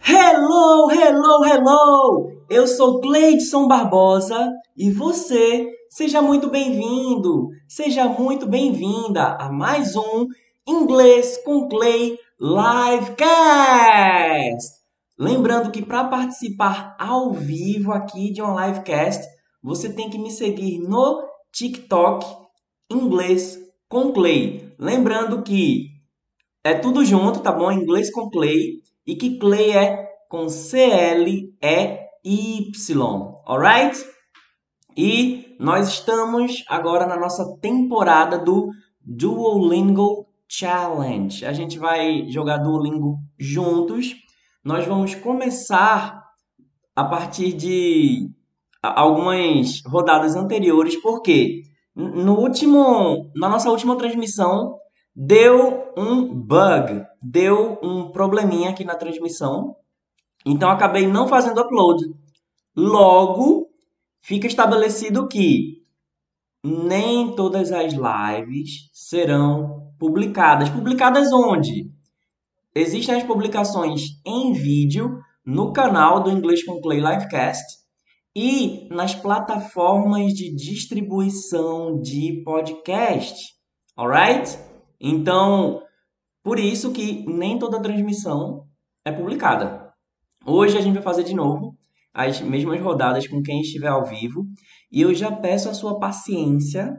Hello, hello, hello! Eu sou Cleidson Barbosa e você, seja muito bem-vindo, seja muito bem-vinda a mais um Inglês com Clay Livecast! Lembrando que para participar ao vivo aqui de um livecast, você tem que me seguir no TikTok Inglês com Clay. Lembrando que é tudo junto, tá bom? Inglês com Clay e que Clay é com C-L-E-Y, alright? E nós estamos agora na nossa temporada do Duolingo Challenge. A gente vai jogar Duolingo juntos. Nós vamos começar a partir de algumas rodadas anteriores, porque no último, na nossa última transmissão deu um bug, deu um probleminha aqui na transmissão. Então acabei não fazendo upload. Logo, fica estabelecido que nem todas as lives serão publicadas. Publicadas onde? Existem as publicações em vídeo no canal do Inglês com Play Livecast e nas plataformas de distribuição de podcast. Alright? Então, por isso que nem toda transmissão é publicada. Hoje a gente vai fazer de novo as mesmas rodadas com quem estiver ao vivo e eu já peço a sua paciência,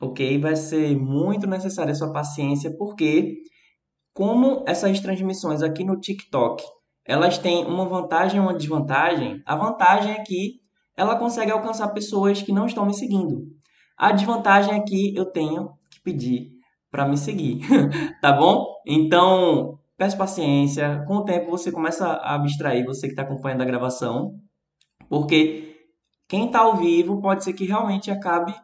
ok? Vai ser muito necessária a sua paciência porque como essas transmissões aqui no TikTok elas têm uma vantagem e uma desvantagem, a vantagem é que ela consegue alcançar pessoas que não estão me seguindo. A desvantagem é que eu tenho que pedir para me seguir, tá bom? Então, peço paciência. Com o tempo você começa a abstrair, você que está acompanhando a gravação, porque quem está ao vivo pode ser que realmente acabe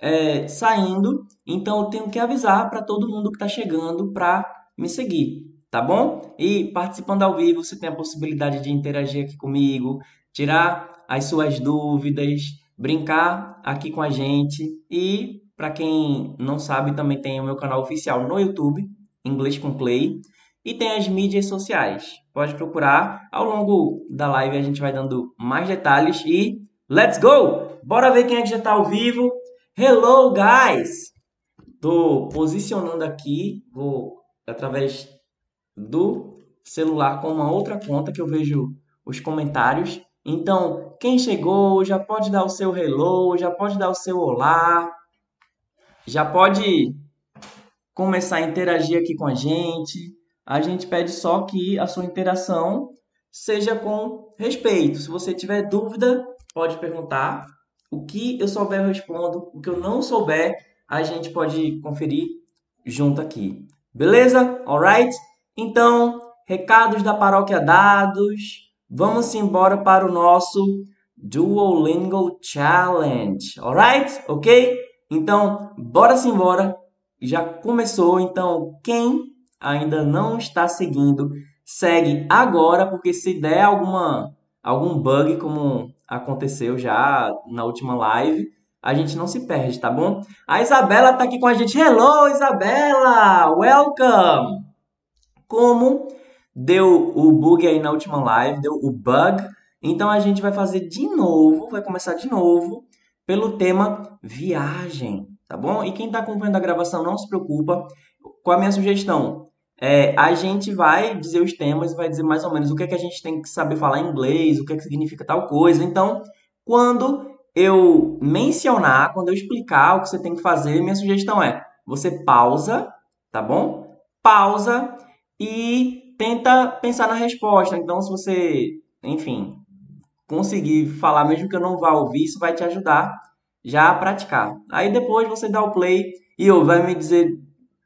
é, saindo. Então, eu tenho que avisar para todo mundo que está chegando para me seguir, tá bom? E participando ao vivo, você tem a possibilidade de interagir aqui comigo, tirar as suas dúvidas, brincar aqui com a gente e para quem não sabe, também tem o meu canal oficial no YouTube, Inglês com Clay, e tem as mídias sociais. Pode procurar. Ao longo da live a gente vai dando mais detalhes e let's go! Bora ver quem é que já está ao vivo. Hello, guys! Tô posicionando aqui, vou através do celular com uma outra conta que eu vejo os comentários. Então, quem chegou já pode dar o seu hello, já pode dar o seu olá já pode começar a interagir aqui com a gente. A gente pede só que a sua interação seja com respeito. Se você tiver dúvida, pode perguntar. O que eu souber, eu respondo. O que eu não souber, a gente pode conferir junto aqui. Beleza? Alright? Então, recados da paróquia dados. Vamos embora para o nosso Duolingo Challenge. Alright? Ok? Então, bora se embora. Já começou, então quem ainda não está seguindo, segue agora, porque se der alguma algum bug como aconteceu já na última live, a gente não se perde, tá bom? A Isabela está aqui com a gente. Hello, Isabela! Welcome! Como deu o bug aí na última live, deu o bug, então a gente vai fazer de novo, vai começar de novo pelo tema viagem, tá bom? E quem está acompanhando a gravação, não se preocupa com a minha sugestão. É, a gente vai dizer os temas, vai dizer mais ou menos o que é que a gente tem que saber falar em inglês, o que é que significa tal coisa. Então, quando eu mencionar, quando eu explicar o que você tem que fazer, minha sugestão é: você pausa, tá bom? Pausa e tenta pensar na resposta. Então, se você, enfim, conseguir falar, mesmo que eu não vá ouvir, isso vai te ajudar já a praticar. Aí depois você dá o play e vai me dizer,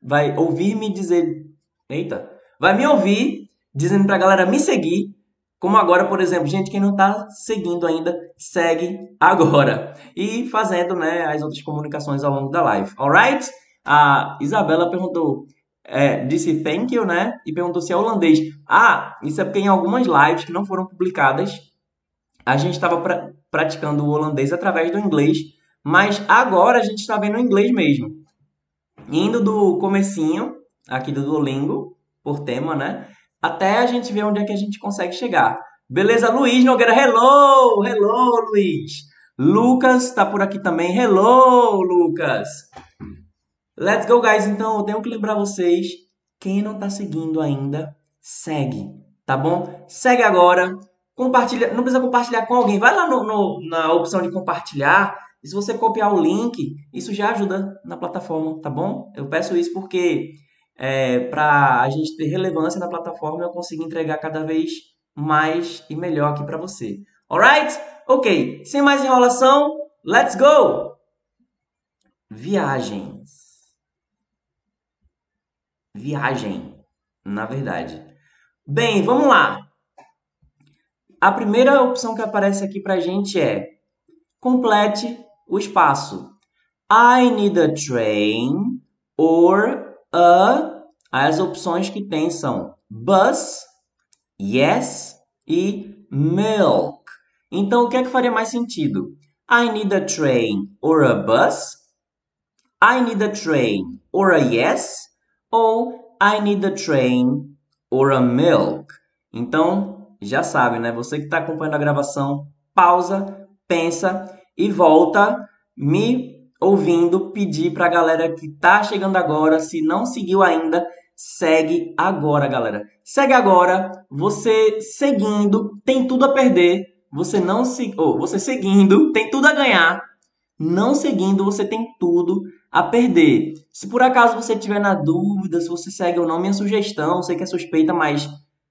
vai ouvir me dizer, eita, vai me ouvir dizendo pra galera me seguir. Como agora, por exemplo, gente que não tá seguindo ainda, segue agora. E fazendo, né, as outras comunicações ao longo da live. Alright? A Isabela perguntou, é, disse thank you, né? E perguntou se é holandês. Ah, isso é porque em algumas lives que não foram publicadas, a gente estava pra, praticando o holandês através do inglês, mas agora a gente está vendo o inglês mesmo. Indo do comecinho aqui do Duolingo, por tema, né? até a gente ver onde é que a gente consegue chegar. Beleza, Luiz Nogueira, hello, hello, Luiz. Lucas tá por aqui também, hello, Lucas. Let's go, guys. Então, eu tenho que lembrar vocês, quem não tá seguindo ainda, segue, tá bom? Segue agora, compartilha, não precisa compartilhar com alguém, vai lá no, no, na opção de compartilhar, e se você copiar o link, isso já ajuda na plataforma, tá bom? Eu peço isso porque é, para a gente ter relevância na plataforma, eu consigo entregar cada vez mais e melhor aqui para você. Alright? Ok. Sem mais enrolação, let's go! Viagens. Viagem, na verdade. Bem, vamos lá. A primeira opção que aparece aqui para a gente é complete o espaço. I need a train or a. As opções que tem são bus, yes e milk. Então, o que é que faria mais sentido? I need a train or a bus. I need a train or a yes. Ou I need a train or a milk. Então, já sabe, né? Você que está acompanhando a gravação, pausa, pensa e volta me ouvindo pedir para a galera que está chegando agora, se não seguiu ainda, segue agora, galera. Segue agora. Você seguindo tem tudo a perder. Você não se, ou você seguindo tem tudo a ganhar. Não seguindo você tem tudo a perder. Se por acaso você tiver na dúvida se você segue ou não, minha sugestão, sei que é suspeita, mas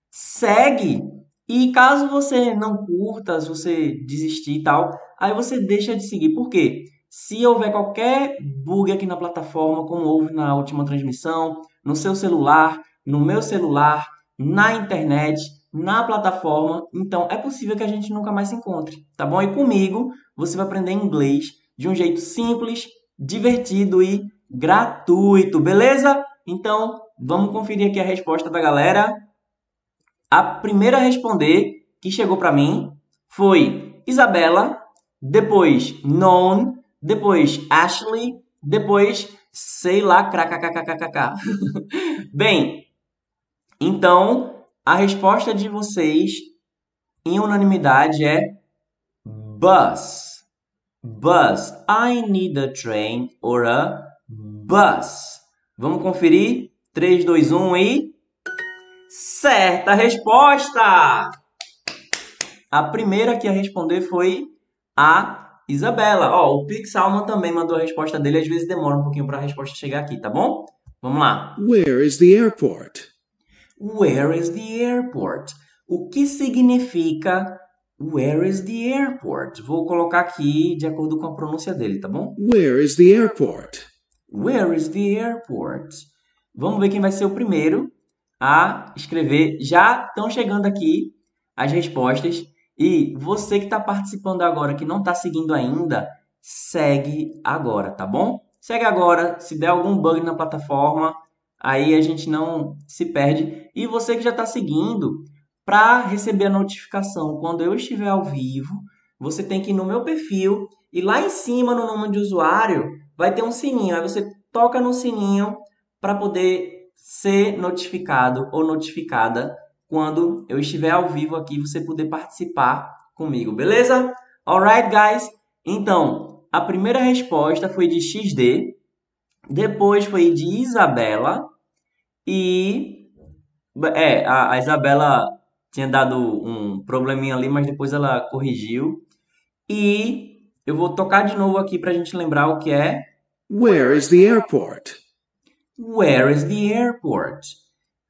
segue. E caso você não curta, se você desistir e tal, aí você deixa de seguir. Por quê? Se houver qualquer bug aqui na plataforma, como houve na última transmissão, no seu celular, no meu celular, na internet, na plataforma, então é possível que a gente nunca mais se encontre, tá bom? E comigo você vai aprender inglês de um jeito simples, divertido e gratuito, beleza? Então, vamos conferir aqui a resposta da galera. A primeira a responder que chegou para mim foi Isabela, depois Non, depois Ashley, depois sei lá, kkkkkk. Bem, então a resposta de vocês em unanimidade é bus. Bus. I need a train or a bus. Vamos conferir? 3, 2, 1 e. Certa resposta! A primeira que a responder foi a Isabela. Ó, o Pix Alman também mandou a resposta dele. Às vezes demora um pouquinho para a resposta chegar aqui, tá bom? Vamos lá. Where is the airport? Where is the airport? O que significa Where is the airport? Vou colocar aqui de acordo com a pronúncia dele, tá bom? Where is the airport? Where is the airport? Vamos ver quem vai ser o primeiro a escrever. Já estão chegando aqui as respostas. E você que está participando agora, que não está seguindo ainda, segue agora, tá bom? Segue agora. Se der algum bug na plataforma, aí a gente não se perde. E você que já está seguindo, para receber a notificação quando eu estiver ao vivo, você tem que ir no meu perfil e lá em cima no nome de usuário vai ter um sininho. Aí você toca no sininho para poder ser notificado ou notificada quando eu estiver ao vivo aqui, você poder participar comigo, beleza? Alright, guys? Então, a primeira resposta foi de XD, depois foi de Isabela e é, a, a Isabela tinha dado um probleminha ali, mas depois ela corrigiu. E eu vou tocar de novo aqui para a gente lembrar o que é. Where is the airport? Where is the airport?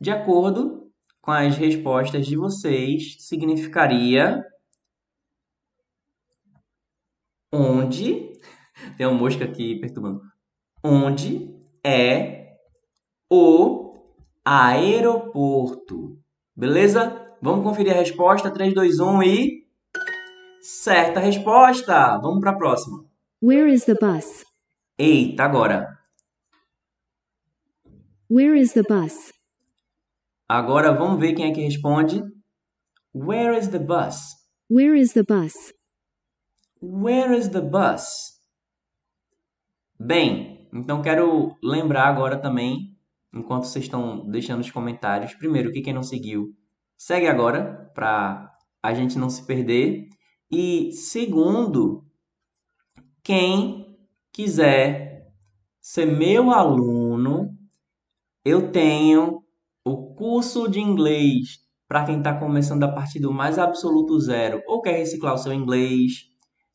De acordo com as respostas de vocês, significaria onde. Tem uma mosca aqui perturbando. Onde é o aeroporto? Beleza? Vamos conferir a resposta. 3, 2, 1 e. Certa resposta! Vamos para a próxima. Where is the bus? Eita, agora. Where is the bus? Agora vamos ver quem é que responde. Where is the bus? Where is the bus? Where is the bus? Bem, então quero lembrar agora também enquanto vocês estão deixando os comentários. Primeiro, que quem não seguiu, segue agora para a gente não se perder. E segundo, quem quiser ser meu aluno, eu tenho o curso de inglês para quem está começando a partir do mais absoluto zero ou quer reciclar o seu inglês.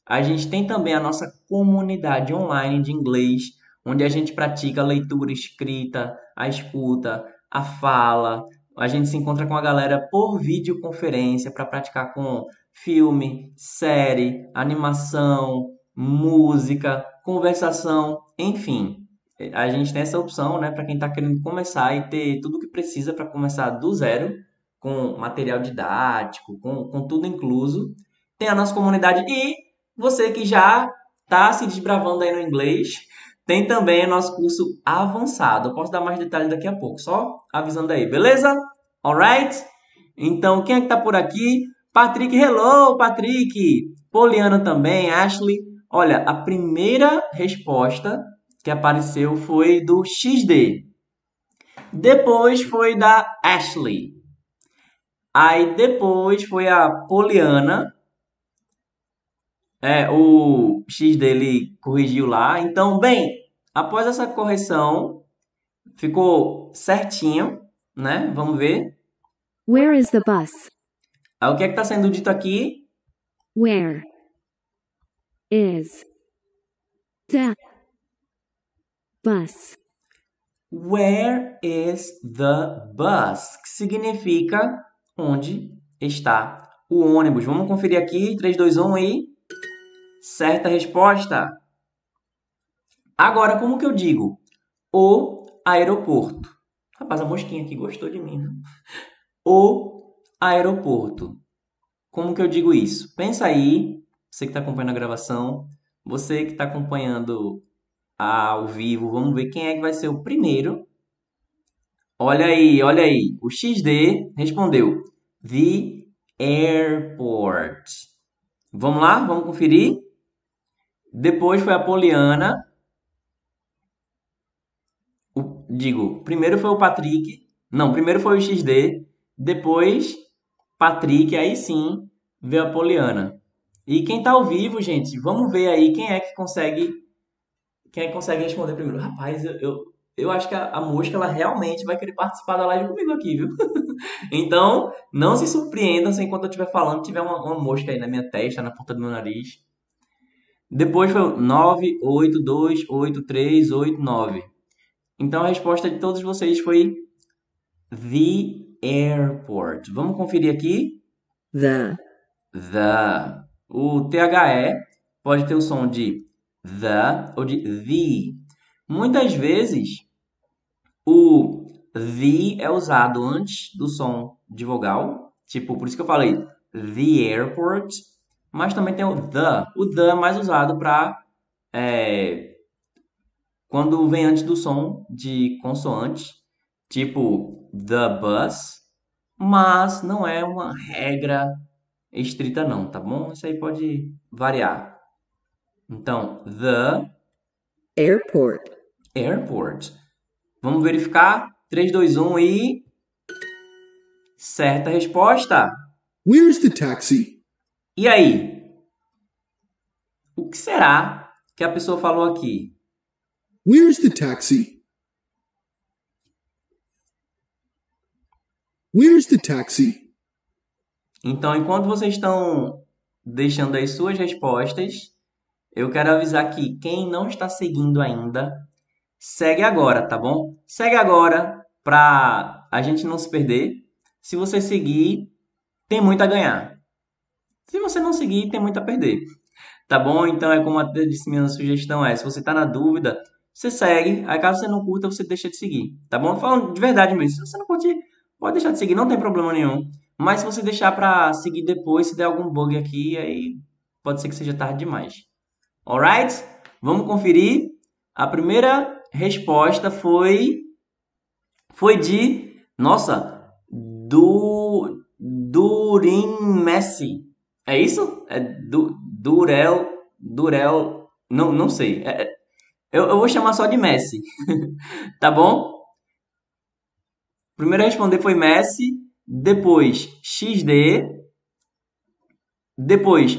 A gente tem também a nossa comunidade online de inglês, onde a gente pratica a leitura escrita, a escuta, a fala. A gente se encontra com a galera por videoconferência para praticar com filme, série, animação, música, conversação, enfim. A gente tem essa opção, né, para quem está querendo começar e ter tudo que precisa para começar do zero, com material didático, com, com tudo incluso. Tem a nossa comunidade e você que já está se desbravando aí no inglês, tem também o nosso curso avançado. Eu posso dar mais detalhes daqui a pouco, só avisando aí, beleza? Alright? Então, quem é que tá por aqui? Patrick, hello, Patrick! Poliana também, Ashley. Olha, a primeira resposta que apareceu foi do XD. Depois foi da Ashley. Aí depois foi a Poliana. É, o X dele corrigiu lá. Então, bem, após essa correção, ficou certinho, né? Vamos ver. Where is the bus? Aí o que é que está sendo dito aqui? Where is the bus? Where is the bus? Que significa onde está o ônibus. Vamos conferir aqui. 3, 2, 1 e. Certa resposta. Agora, como que eu digo? O aeroporto. Rapaz, a mosquinha aqui gostou de mim. Né? O aeroporto. Como que eu digo isso? Pensa aí, você que está acompanhando a gravação, você que está acompanhando ao vivo, vamos ver quem é que vai ser o primeiro. Olha aí, olha aí. O XD respondeu: The airport. Vamos lá, vamos conferir. Depois foi a Poliana. O, digo, primeiro foi o Patrick. Não, primeiro foi o XD. Depois, Patrick. Aí sim, veio a Poliana. E quem tá ao vivo, gente, vamos ver aí quem é que consegue. Quem que consegue responder primeiro. Rapaz, eu, eu, eu acho que a, a mosca ela realmente vai querer participar da live comigo aqui, viu? então, não se surpreendam se enquanto eu estiver falando tiver uma, uma mosca aí na minha testa, na ponta do meu nariz. Depois foi 9, 8, 2, 8, 3, 8, 9. Então a resposta de todos vocês foi The Airport. Vamos conferir aqui? The. The. O THE pode ter o som de the ou de the. Muitas vezes o the é usado antes do som de vogal, tipo, por isso que eu falei the airport, mas também tem o the. O the é mais usado para é, quando vem antes do som de consoante, tipo the bus, mas não é uma regra estrita não, tá bom? Isso aí pode variar. Então, the Airport. airport. Vamos verificar? 3, 2, 1 e. Certa resposta. Where's the taxi? E aí? O que será que a pessoa falou aqui? Where's the taxi? Where's the taxi? Então, enquanto vocês estão deixando as suas respostas, eu quero avisar que quem não está seguindo ainda, segue agora, tá bom? Segue agora para a gente não se perder. Se você seguir, tem muito a ganhar. Se você não seguir, tem muito a perder. Tá bom? Então é como eu disse, minha sugestão é, se você está na dúvida, você segue. Aí caso você não curta, você deixa de seguir. Tá bom? Falando de verdade mesmo. Se você não curtir, pode deixar de seguir, não tem problema nenhum. Mas se você deixar para seguir depois, se der algum bug aqui, aí pode ser que seja tarde demais. Alright? Vamos conferir. A primeira resposta foi foi de nossa do Durin Messi. É isso? É du, Durel Durel não não sei. É, eu, eu vou chamar só de Messi. tá bom? primeiro a responder foi Messi, depois XD, depois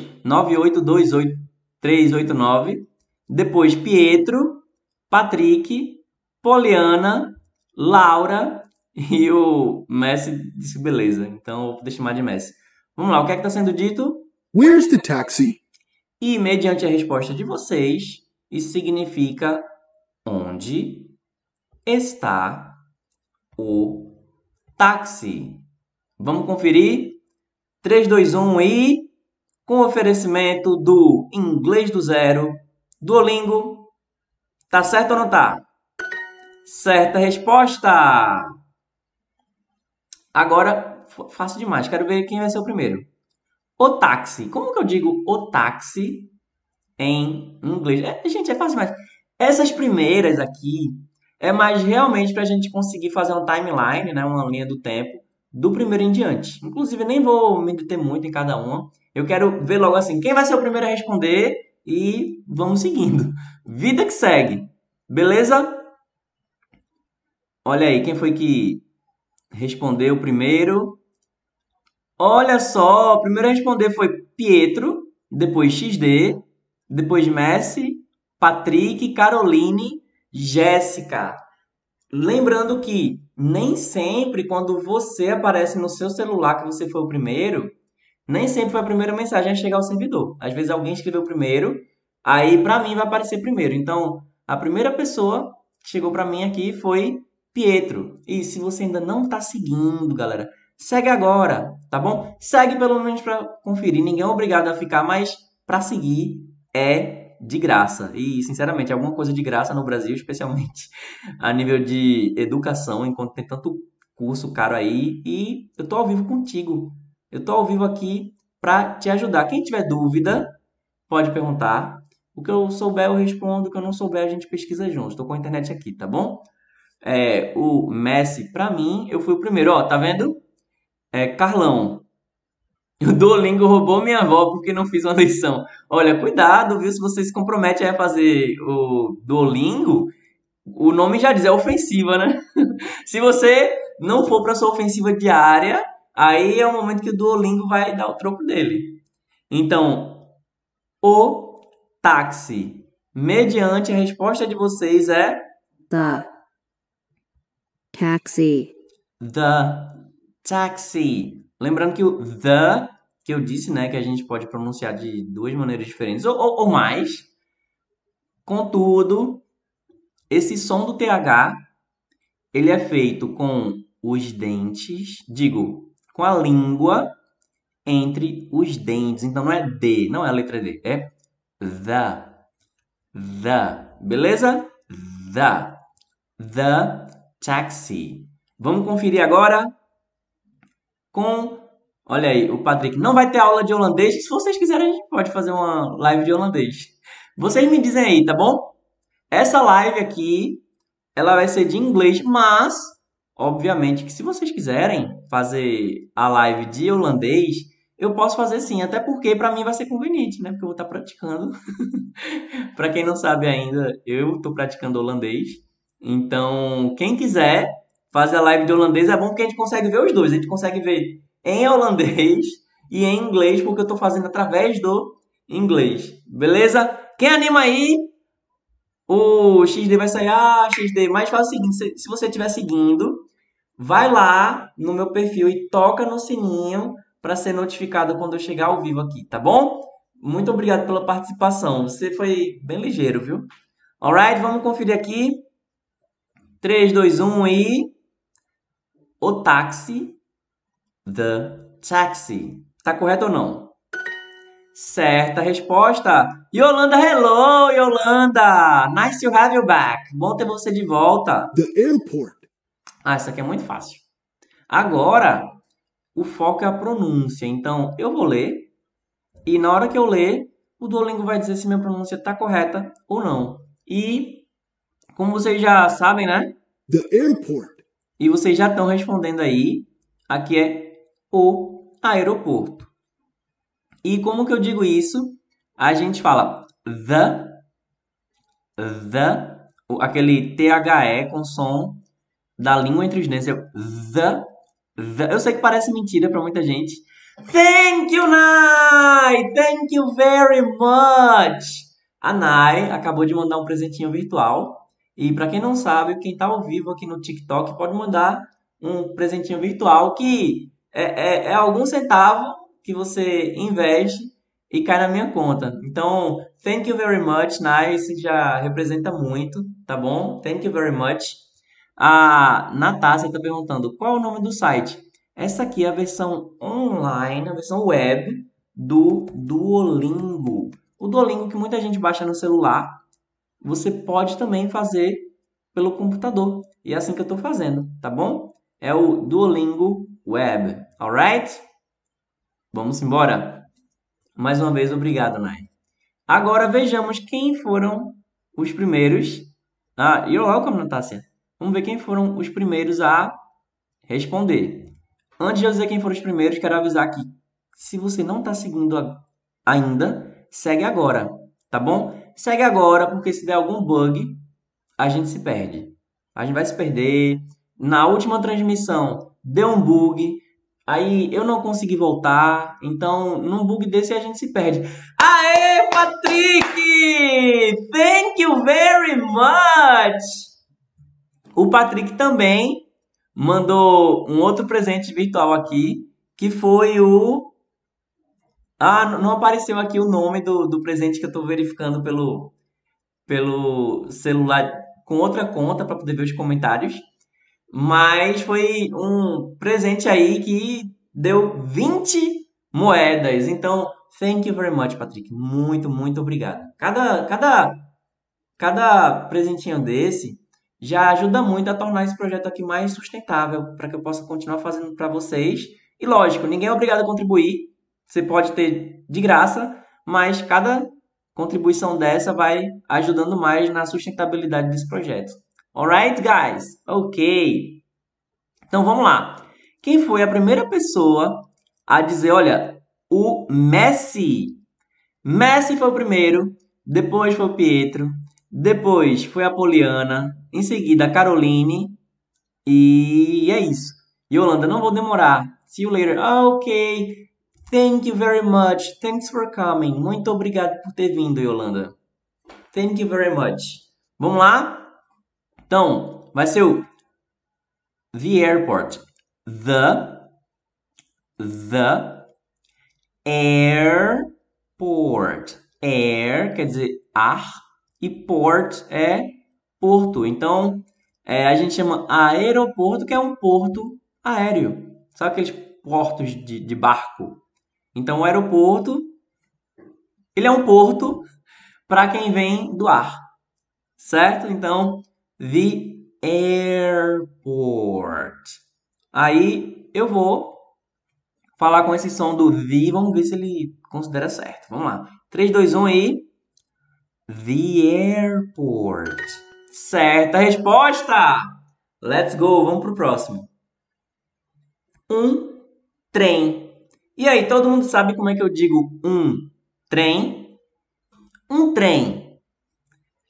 9828389, depois Pietro, Patrick, Poliana, Laura e o Messi disse beleza. Então vou chamar de Messi. Vamos lá, o que é que está sendo dito? Where's the taxi? E mediante a resposta de vocês, isso significa onde está o táxi. Vamos conferir? 3, 2, 1 e com oferecimento do Inglês do Zero, Duolingo. Tá certo ou não tá? Certa resposta! Agora, fácil demais. Quero ver quem vai ser o primeiro. O táxi. Como que eu digo o táxi em inglês? É, gente, é fácil demais. Essas primeiras aqui é mais realmente para a gente conseguir fazer um timeline, né, uma linha do tempo, do primeiro em diante. Inclusive, nem vou me deter muito em cada uma. Eu quero ver logo assim, quem vai ser o primeiro a responder e vamos seguindo. Vida que segue. Beleza? Olha aí, quem foi que respondeu primeiro? Olha só, o primeiro a responder foi Pietro, depois XD, depois Messi, Patrick, Caroline, Jéssica. Lembrando que nem sempre quando você aparece no seu celular que você foi o primeiro, nem sempre foi a primeira mensagem a chegar ao servidor. Às vezes alguém escreveu primeiro, aí pra mim vai aparecer primeiro. Então, a primeira pessoa que chegou pra mim aqui foi Pietro. E se você ainda não tá seguindo, galera, segue agora, tá bom? Segue pelo menos pra conferir. Ninguém é obrigado a ficar, mas pra seguir é de graça. E, sinceramente, alguma coisa de graça no Brasil, especialmente a nível de educação, enquanto tem tanto curso caro aí. E eu tô ao vivo contigo. Eu tô ao vivo aqui pra te ajudar. Quem tiver dúvida, pode perguntar. O que eu souber, eu respondo. O que eu não souber, a gente pesquisa junto. Estou com a internet aqui, tá bom? É, o Messi, pra mim, eu fui o primeiro. Ó, tá vendo? É, Carlão. O Duolingo roubou minha avó porque não fiz uma lição. Olha, cuidado, viu? Se você se compromete a fazer o Duolingo, o nome já diz, é ofensiva, né? Se você não for para sua ofensiva diária, aí é o momento que o Duolingo vai dar o troco dele. Então, o táxi, mediante a resposta de vocês, é the, taxi, the taxi. Lembrando que o the, que eu disse, né, que a gente pode pronunciar de duas maneiras diferentes, ou, ou, ou mais. Contudo, esse som do TH, ele é feito com os dentes, digo, com a língua entre os dentes. Então não é D, não é a letra D, é the. The. Beleza? The. The taxi. Vamos conferir agora com. Olha aí, o Patrick. Não vai ter aula de holandês. Se vocês quiserem, a gente pode fazer uma live de holandês. Vocês me dizem aí, tá bom? Essa live aqui, ela vai ser de inglês, mas, obviamente, que se vocês quiserem fazer a live de holandês, eu posso fazer sim. Até porque para mim vai ser conveniente, né? Porque eu vou estar praticando. para quem não sabe ainda, eu estou praticando holandês. Então, quem quiser fazer a live de holandês é bom porque a gente consegue ver os dois. A gente consegue ver em holandês e em inglês, porque eu estou fazendo através do inglês. Beleza? Quem anima aí? O XD vai sair. Ah, XD. Mas faz o seguinte: se, você estiver seguindo, vai lá no meu perfil e toca no sininho para ser notificado quando eu chegar ao vivo aqui, tá bom? Muito obrigado pela participação. Você foi bem ligeiro, viu? Alright, vamos conferir aqui. 3, 2, 1 e. O táxi. The taxi. Tá correto ou não? Certa resposta. Yolanda, hello, Yolanda. Nice to have you back. Bom ter você de volta. The airport. Ah, isso aqui é muito fácil. Agora, o foco é a pronúncia. Então, eu vou ler e na hora que eu ler, o Duolingo vai dizer se minha pronúncia está correta ou não. E, como vocês já sabem, né? The airport. E vocês já estão respondendo aí, aqui é o aeroporto. E como que eu digo isso? A gente fala the, the, aquele THE com som da língua entre os dentes é the, the. Eu sei que parece mentira para muita gente. Thank you, Nai! Thank you very much! A Nai acabou de mandar um presentinho virtual. E para quem não sabe, quem tá ao vivo aqui no TikTok pode mandar um presentinho virtual que é, é, é algum centavo que você investe e cai na minha conta. Então, thank you very much, nice, já representa muito, tá bom? Thank you very much. A Natácia está perguntando qual é o nome do site. Essa aqui é a versão online, a versão web do Duolingo. O Duolingo que muita gente baixa no celular, você pode também fazer pelo computador. E é assim que eu estou fazendo, tá bom? É o Duolingo Web, alright? Vamos embora? Mais uma vez, obrigado, Nai. Agora vejamos quem foram os primeiros. Ah, you're welcome, Natácia. Vamos ver quem foram os primeiros a responder. Antes de eu dizer quem foram os primeiros, quero avisar que se você não está seguindo ainda, segue agora, tá bom? Segue agora, porque se der algum bug, a gente se perde. A gente vai se perder. Na última transmissão, deu um bug. Aí eu não consegui voltar, então num bug desse a gente se perde. Aê, Patrick! Thank you very much! O Patrick também mandou um outro presente virtual aqui, que foi o. Ah, não apareceu aqui o nome do, do presente que eu estou verificando pelo, pelo celular com outra conta para poder ver os comentários. Mas foi um presente aí que deu 20 moedas. Então, thank you very much, Patrick. Muito, muito obrigado. Cada, cada, cada presentinho desse já ajuda muito a tornar esse projeto aqui mais sustentável para que eu possa continuar fazendo para vocês. E lógico, ninguém é obrigado a contribuir. Você pode ter de graça, mas cada contribuição dessa vai ajudando mais na sustentabilidade desse projeto. Alright, guys? Ok. Então vamos lá. Quem foi a primeira pessoa a dizer, olha, o Messi? Messi foi o primeiro, depois foi o Pietro, depois foi a Poliana, em seguida a Caroline e é isso. Yolanda, não vou demorar. See you later. Ok. Thank you very much. Thanks for coming. Muito obrigado por ter vindo, Yolanda. Thank you very much. Vamos lá? Então, vai ser o the airport. The the airport. Air quer dizer ar e port é porto. Então, é, a gente chama aeroporto, que é um porto aéreo. Sabe aqueles portos de, de barco? Então, o aeroporto, ele é um porto para quem vem do ar, certo? Então, the airport. Aí eu vou falar com esse som do the, vamos ver se ele considera certo. Vamos lá. 3, 2, 1 aí. The airport. Certa resposta! Let's go, vamos pro próximo. Um trem. E aí, todo mundo sabe como é que eu digo um trem? Um trem.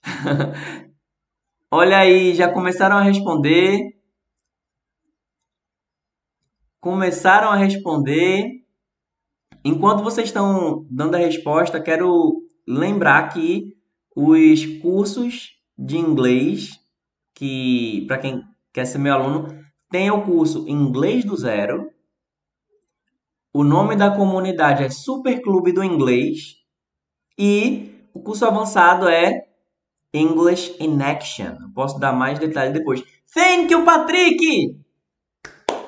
Olha aí, já começaram a responder. Começaram a responder. Enquanto vocês estão dando a resposta, quero lembrar que os cursos de inglês, que para quem quer ser meu aluno, tem o curso Inglês do Zero. O nome da comunidade é Super Clube do Inglês. E o curso avançado é English in Action. Posso dar mais detalhes depois. Thank you, Patrick!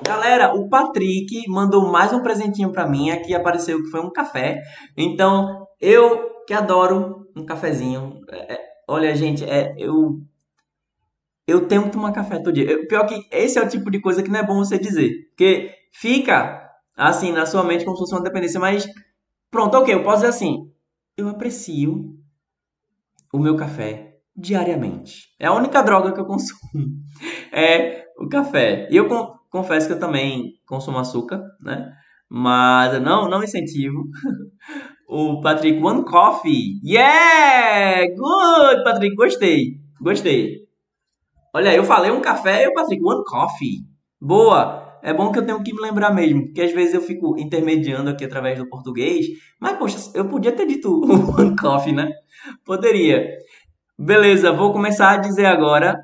Galera, o Patrick mandou mais um presentinho para mim. Aqui apareceu que foi um café. Então, eu que adoro um cafezinho. É, é, olha, gente, é, eu eu tenho que tomar café todo dia. pior que esse é o tipo de coisa que não é bom você dizer. Porque fica assim na sua mente como se fosse uma dependência, mas pronto, ok, eu posso dizer assim. Eu aprecio o meu café diariamente. É a única droga que eu consumo. É o café. E eu confesso que eu também consumo açúcar, né? Mas não, não incentivo. o Patrick, one coffee. Yeah! Good, Patrick, gostei. Gostei. Olha eu falei um café e o Patrick, one coffee. Boa! É bom que eu tenho que me lembrar mesmo, porque às vezes eu fico intermediando aqui através do português, mas poxa, eu podia ter dito one coffee, né? Poderia. Beleza, vou começar a dizer agora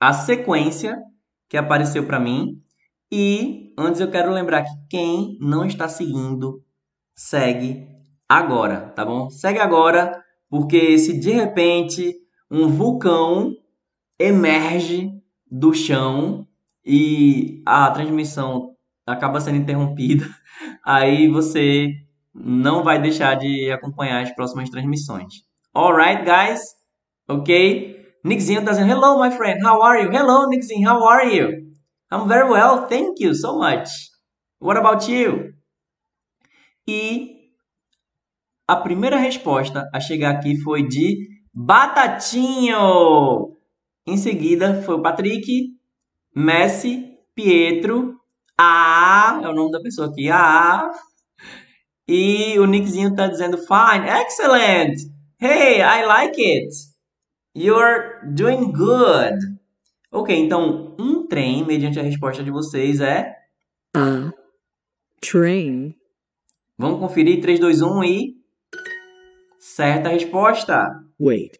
a sequência que apareceu para mim. E antes eu quero lembrar que quem não está seguindo, segue agora, tá bom? Segue agora, porque se de repente um vulcão emerge do chão e a transmissão acaba sendo interrompida, aí você não vai deixar de acompanhar as próximas transmissões. Alright, guys? Ok? Nickzinho tá dizendo, hello, my friend, how are you? Hello, Nickzinho, how are you? I'm very well, thank you so much. What about you? E a primeira resposta a chegar aqui foi de Batatinho. Em seguida foi o Patrick, Messi, Pietro, A, é o nome da pessoa aqui, A. E o Nickzinho tá dizendo fine, excellent. Hey, I like it. You're doing good. Ok, então um trem, mediante a resposta de vocês, é. A train. Vamos conferir 3, 2, 1 e. Certa resposta. Wait.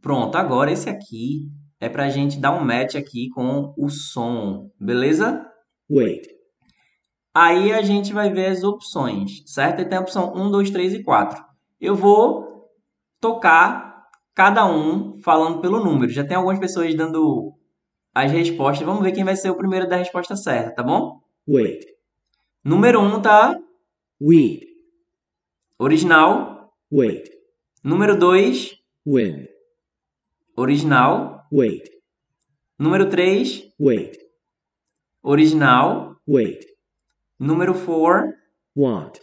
Pronto, agora esse aqui é pra gente dar um match aqui com o som, beleza? Wait. Aí a gente vai ver as opções, certo? E tem a opção 1, 2, 3 e 4. Eu vou tocar cada um falando pelo número. Já tem algumas pessoas dando as respostas. Vamos ver quem vai ser o primeiro da resposta certa, tá bom? Wait. Número 1 tá Weed. original. Wait. Número 2, Wind. original. Wait. Número 3, Wait. original. Wait. Número 4, Want.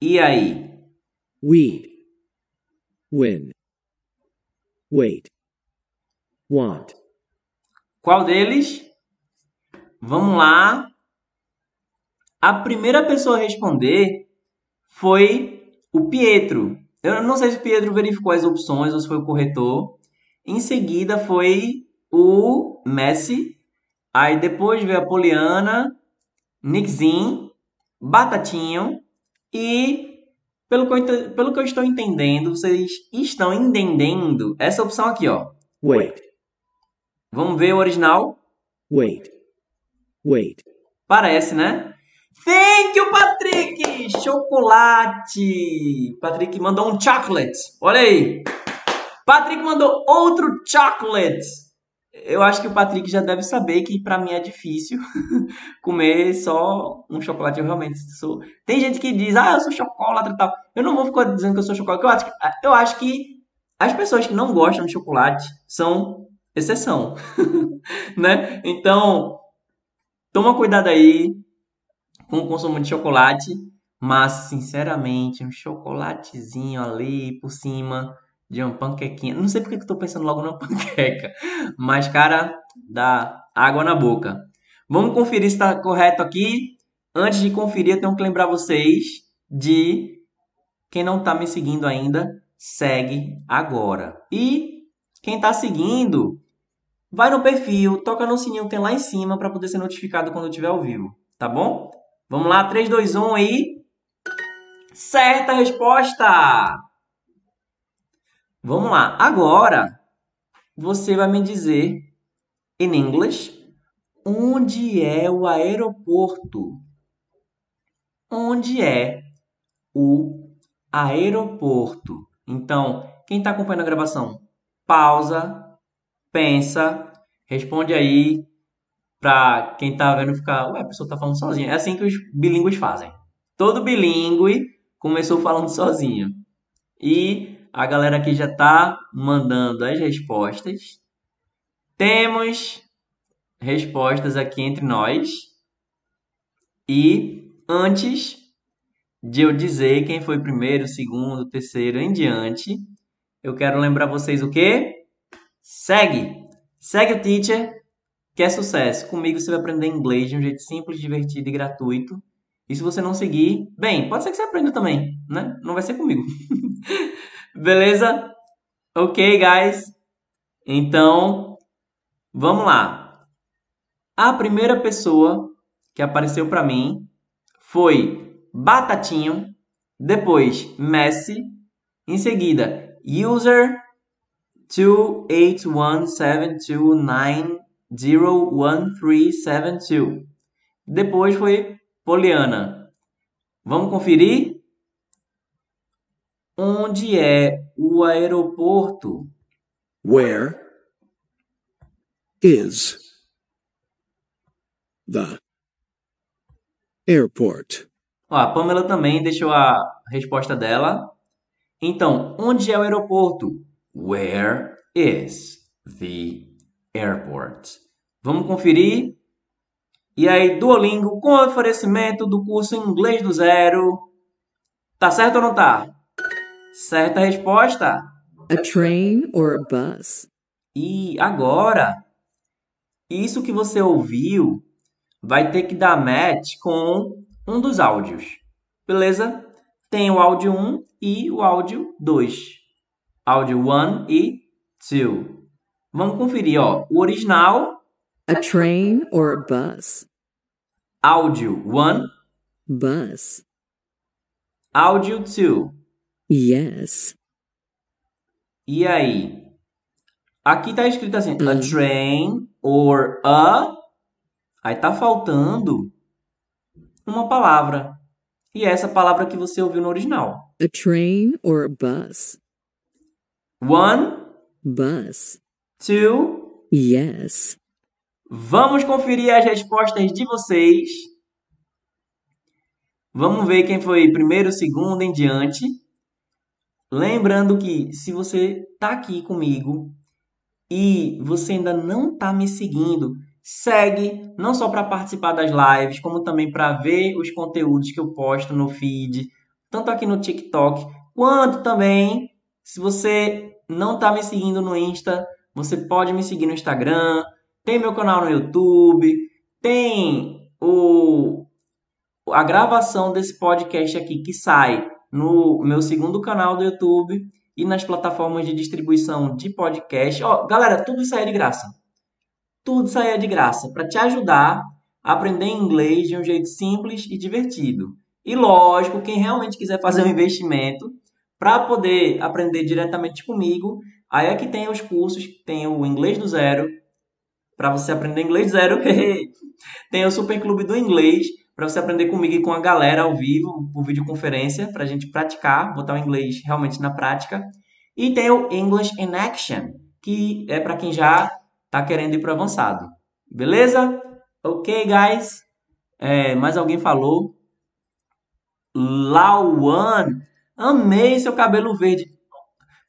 e aí? Weed. Wind. Wait. Want. Qual deles? Vamos lá. A primeira pessoa a responder foi o Pietro. Eu não sei se o Pietro verificou as opções ou se foi o corretor. Em seguida foi o Messi. Aí depois veio a Poliana, Nickzin, Batatinho e pelo que, eu, pelo que eu estou entendendo, vocês estão entendendo essa opção aqui, ó. Wait. Vamos ver o original? Wait. Wait. Parece, né? Thank you, Patrick! Chocolate! Patrick mandou um chocolate. Olha aí. Patrick mandou outro chocolate. Eu acho que o Patrick já deve saber que pra mim é difícil comer só um chocolate. Eu realmente sou. Tem gente que diz, ah, eu sou chocolate e tal. Eu não vou ficar dizendo que eu sou chocolate. Eu acho que, eu acho que as pessoas que não gostam de chocolate são exceção, né? Então, toma cuidado aí com o consumo de chocolate, mas sinceramente, um chocolatezinho ali por cima de uma panquequinha. Não sei porque que eu tô pensando logo numa panqueca, mas cara, dá água na boca. Vamos conferir se está correto aqui. Antes de conferir, eu tenho que lembrar vocês de quem não está me seguindo ainda, segue agora. E quem está seguindo, vai no perfil, toca no sininho que tem lá em cima para poder ser notificado quando eu estiver ao vivo, tá bom? Vamos lá, 3, 2, 1 aí. Certa resposta! Vamos lá. Agora, você vai me dizer, em inglês, onde é o aeroporto? Onde é o aeroporto? Então, quem está acompanhando a gravação, pausa, pensa, responde aí para quem tá vendo ficar, ué, a pessoa tá falando sozinha. É assim que os bilíngues fazem. Todo bilíngue começou falando sozinho. E a galera aqui já tá mandando as respostas. Temos respostas aqui entre nós. E antes de eu dizer quem foi primeiro, segundo, terceiro em diante, eu quero lembrar vocês o quê? Segue! Segue o teacher, que é sucesso. Comigo você vai aprender inglês de um jeito simples, divertido e gratuito. E se você não seguir, bem, pode ser que você aprenda também, né? Não vai ser comigo. Beleza? Ok, guys. Então, vamos lá. A primeira pessoa que apareceu para mim foi Batatinho, depois Messi, em seguida user 28172901372. Depois foi Poliana. Vamos conferir? Onde é o aeroporto? Where is the airport? Ó, a Pamela também deixou a resposta dela. Então, onde é o aeroporto? Where is the airport? Vamos conferir? E aí, Duolingo com oferecimento do curso Inglês do Zero. Tá certo ou não tá? Certa resposta. A train or a bus? E agora, isso que você ouviu vai ter que dar match com um dos áudios. Beleza? Tem o áudio 1 e o áudio 2. Áudio 1 e 2. Vamos conferir, ó. O original, A train or a bus? áudio 1, Bus. áudio 2. Yes. E aí? Aqui tá escrito assim, a Hum. train or a. Aí tá faltando uma palavra. E é essa palavra que você ouviu no original. A train or a bus? One, Bus. two. Yes. Vamos conferir as respostas de vocês. Vamos ver quem foi primeiro, segundo em diante. Lembrando que se você tá aqui comigo e você ainda não tá me seguindo, segue não só para participar das lives, como também para ver os conteúdos que eu posto no feed, tanto aqui no TikTok, quanto também se você não tá me seguindo no Insta, você pode me seguir no Instagram, tem meu canal no YouTube, tem o a gravação desse podcast aqui que sai no meu segundo canal do YouTube e nas plataformas de distribuição de podcast. Ó, galera, tudo isso aí é de graça. Tudo isso aí é de graça para te ajudar a aprender inglês de um jeito simples e divertido. E lógico, quem realmente quiser fazer um investimento para poder aprender diretamente comigo, aí é que tem os cursos, tem o Inglês do Zero, para você aprender inglês do zero. tem o Super Clube do Inglês, para você aprender comigo e com a galera ao vivo, por videoconferência, para a gente praticar, botar o inglês realmente na prática. E tem o English in Action, que é para quem já está querendo ir para avançado. Beleza? Ok, guys? É, mais alguém falou? Lauan, amei seu cabelo verde.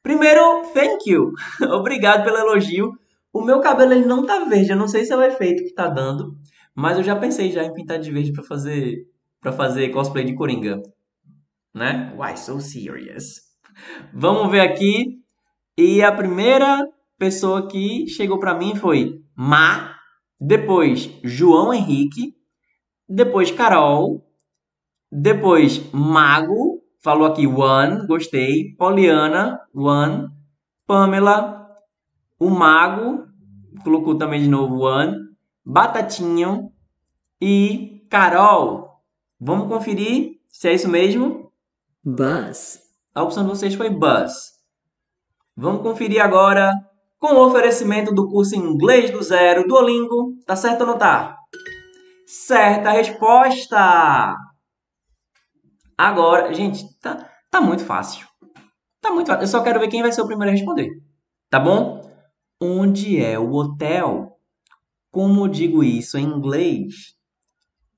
Primeiro, thank you. Obrigado pelo elogio. O meu cabelo ele não tá verde, eu não sei se é o efeito que tá dando, mas eu já pensei já em pintar de verde para fazer para fazer cosplay de Coringa, né? Why so serious? Vamos ver aqui. E a primeira pessoa que chegou para mim foi Ma, depois João Henrique, depois Carol, depois Mago, falou aqui One, gostei, Poliana, One, Pamela, o Mago, colocou também de novo One, Batatinho e Carol. Vamos conferir se é isso mesmo? Bus. A opção de vocês foi Buzz. Vamos conferir agora com o oferecimento do curso Inglês do Zero Duolingo. Tá certo ou não tá? Certa resposta! Agora, gente, tá, tá muito fácil. Tá muito fácil. Eu só quero ver quem vai ser o primeiro a responder. Tá bom? Onde é o hotel? Como digo isso em inglês?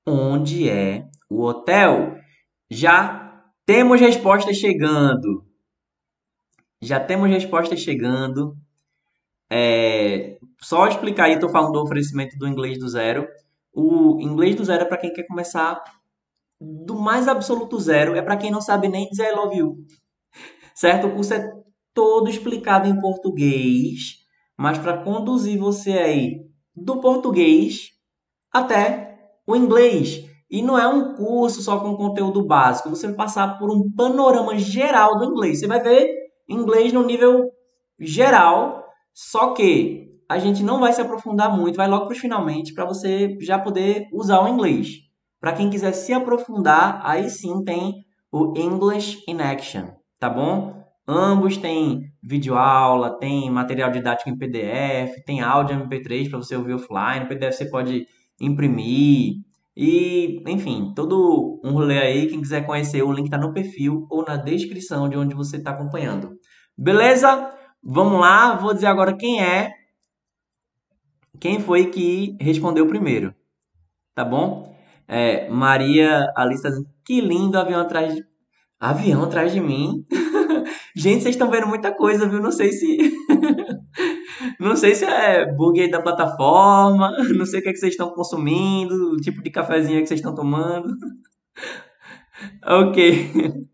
Onde é o hotel? Já temos respostas chegando. Já temos respostas chegando. É, só explicar aí, estou falando do oferecimento do inglês do zero. O inglês do zero é para quem quer começar do mais absoluto zero, é para quem não sabe nem dizer I love you. Certo? O curso é todo explicado em português, mas para conduzir você aí do português até o inglês. E não é um curso só com conteúdo básico, você vai passar por um panorama geral do inglês. Você vai ver inglês no nível geral, Só que a gente não vai se aprofundar muito, vai logo para os finalmente para você já poder usar o inglês. Para quem quiser se aprofundar, aí sim tem o English in Action, tá bom? Ambos têm videoaula, tem material didático em PDF, tem áudio MP3 para você ouvir offline, PDF você pode imprimir e, enfim, todo um rolê aí. Quem quiser conhecer, o link está no perfil ou na descrição de onde você está acompanhando. Beleza? Vamos lá, vou dizer agora quem é, quem foi que respondeu primeiro, tá bom? É, Maria Alice tá que lindo avião atrás de... Avião atrás de mim? Gente, vocês estão vendo muita coisa, viu? Não sei se. não sei se é bug da plataforma, não sei o que, é que vocês estão consumindo, o tipo de cafezinho que vocês estão tomando. ok,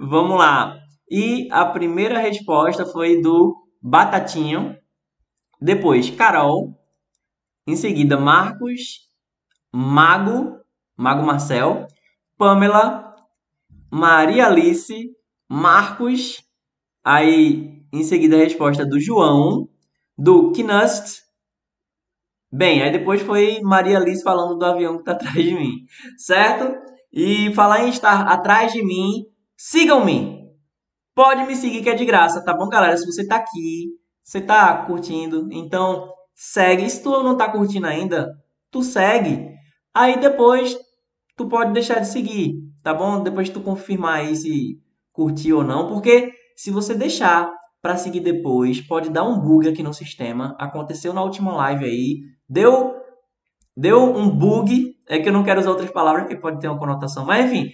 vamos lá. E a primeira resposta foi do Batatinho, depois Carol, em seguida Marcos, Mago, Mago Marcel, Pamela, Maria Alice, Marcos Aí, em seguida, a resposta do João, do Knust. Bem, aí depois foi Maria Alice falando do avião que está atrás de mim, certo? E falar em estar atrás de mim, sigam-me. Pode me seguir que é de graça, tá bom, galera? Se você tá aqui, você tá curtindo, então segue. Se tu não tá curtindo ainda, tu segue. Aí depois tu pode deixar de seguir, tá bom? Depois tu confirmar aí se curtiu ou não, porque se você deixar para seguir depois, pode dar um bug aqui no sistema. Aconteceu na última live aí. Deu deu um bug, é que eu não quero usar outras palavras que pode ter uma conotação, mas enfim,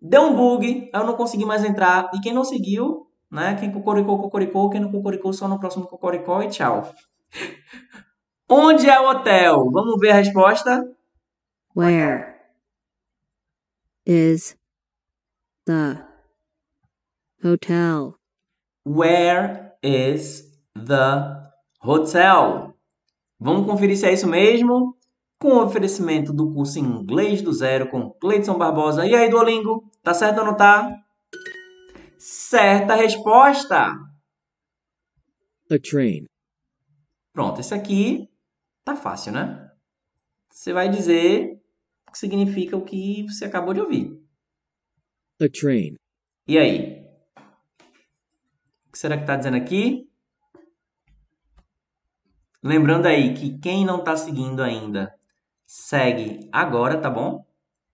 deu um bug, eu não consegui mais entrar e quem não seguiu, né, quem cocoricou, cocoricou, quem não cocoricou só no próximo cocoricó e tchau. Onde é o hotel? Vamos ver a resposta? Where is the hotel? Where is the hotel? Vamos conferir se é isso mesmo? Com o oferecimento do curso Inglês do Zero com Cleiton Barbosa. E aí, Duolingo? Tá certo ou não tá? Certa resposta! A train. Pronto, esse aqui tá fácil, né? Você vai dizer o que significa o que você acabou de ouvir. A train. E aí? O que será que está dizendo aqui? Lembrando aí que quem não está seguindo ainda, segue agora, tá bom?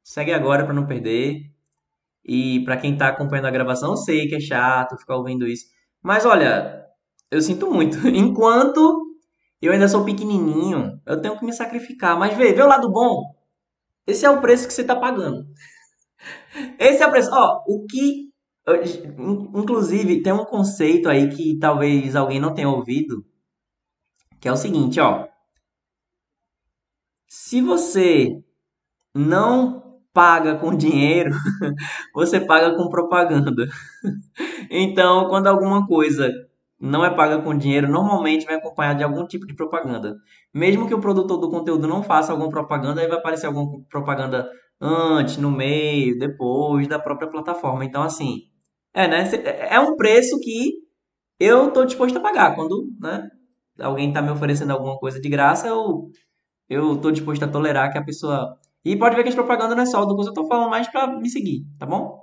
Segue agora para não perder. E para quem está acompanhando a gravação, eu sei que é chato ficar ouvindo isso. Mas olha, eu sinto muito. Enquanto eu ainda sou pequenininho, eu tenho que me sacrificar. Mas vê, vê o lado bom. Esse é o preço que você está pagando. Esse é o preço. Ó, o que Inclusive, tem um conceito aí que talvez alguém não tenha ouvido, que é o seguinte, ó. Se você não paga com dinheiro, você paga com propaganda. Então, quando alguma coisa não é paga com dinheiro, normalmente vem acompanhado de algum tipo de propaganda. Mesmo que o produtor do conteúdo não faça alguma propaganda, aí vai aparecer alguma propaganda antes, no meio, depois da própria plataforma. Então, assim, é, né? É, é um preço que eu tô disposto a pagar. Quando, né, alguém tá me oferecendo alguma coisa de graça, eu, eu tô disposto a tolerar que a pessoa. E pode ver que as propagandas não é só do curso, eu tô falando mais para me seguir, tá bom?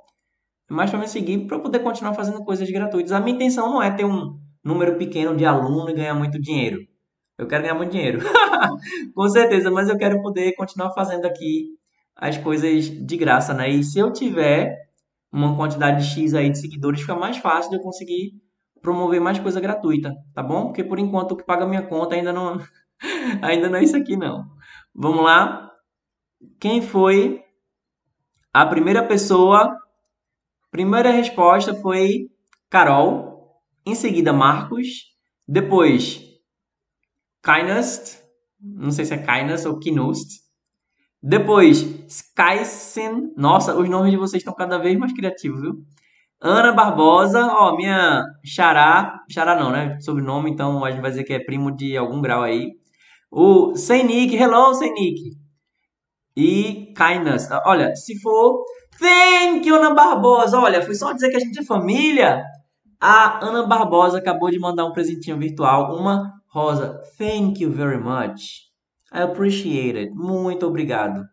É mais para me seguir para poder continuar fazendo coisas gratuitas. A minha intenção não é ter um número pequeno de aluno e ganhar muito dinheiro. Eu quero ganhar muito dinheiro. Com certeza, mas eu quero poder continuar fazendo aqui as coisas de graça, né? E se eu tiver uma quantidade X aí de seguidores, fica mais fácil de eu conseguir promover mais coisa gratuita, tá bom? Porque por enquanto o que paga minha conta ainda não ainda não é isso aqui não. Vamos lá. Quem foi a primeira pessoa? Primeira resposta foi Carol, em seguida Marcos, depois Kynast, não sei se é Kynast ou Kinust, depois, Skysen. Nossa, os nomes de vocês estão cada vez mais criativos, viu? Ana Barbosa, ó, minha xará. Xará não, né? Sobrenome, então a gente vai dizer que é primo de algum grau aí. O Senik, hello, Senik. E Kainas. Olha, se for. Thank you, Ana Barbosa. Olha, foi só dizer que a gente é família. A Ana Barbosa acabou de mandar um presentinho virtual, uma Rosa, thank you very much. I appreciate it. Muito obrigado.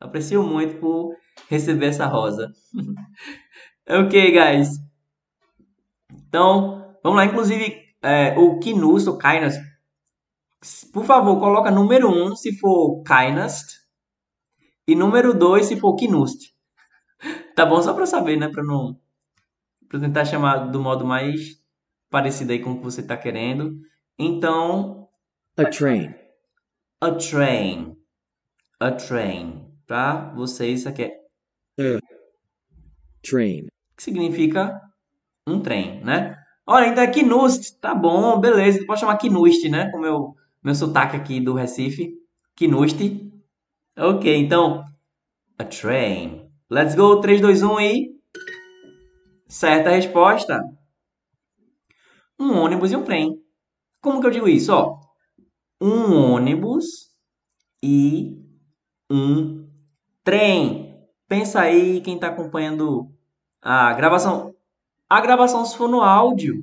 Aprecio muito por receber essa rosa. ok, guys. Então, vamos lá. Inclusive, é, o Kinust, o Kindness, por favor, coloca número 1 um, se for Kindness e número 2 se for Kinust. Tá bom? Só para saber, né? Para não para tentar chamar do modo mais parecido aí com o que você está querendo. Então, A train. A train. A train. Para vocês, isso aqui é Train. que significa um trem, né? Olha, então é Kinust, tá bom, beleza. Pode chamar Kinust, né? Com meu, meu sotaque aqui do Recife. Kinust. Ok, então, a train. Let's go, 3, 2, 1 e... Certa resposta. Um ônibus e um trem. Como que eu digo isso? Ó, um ônibus e um trem. Pensa aí quem está acompanhando a gravação. A gravação se for no áudio,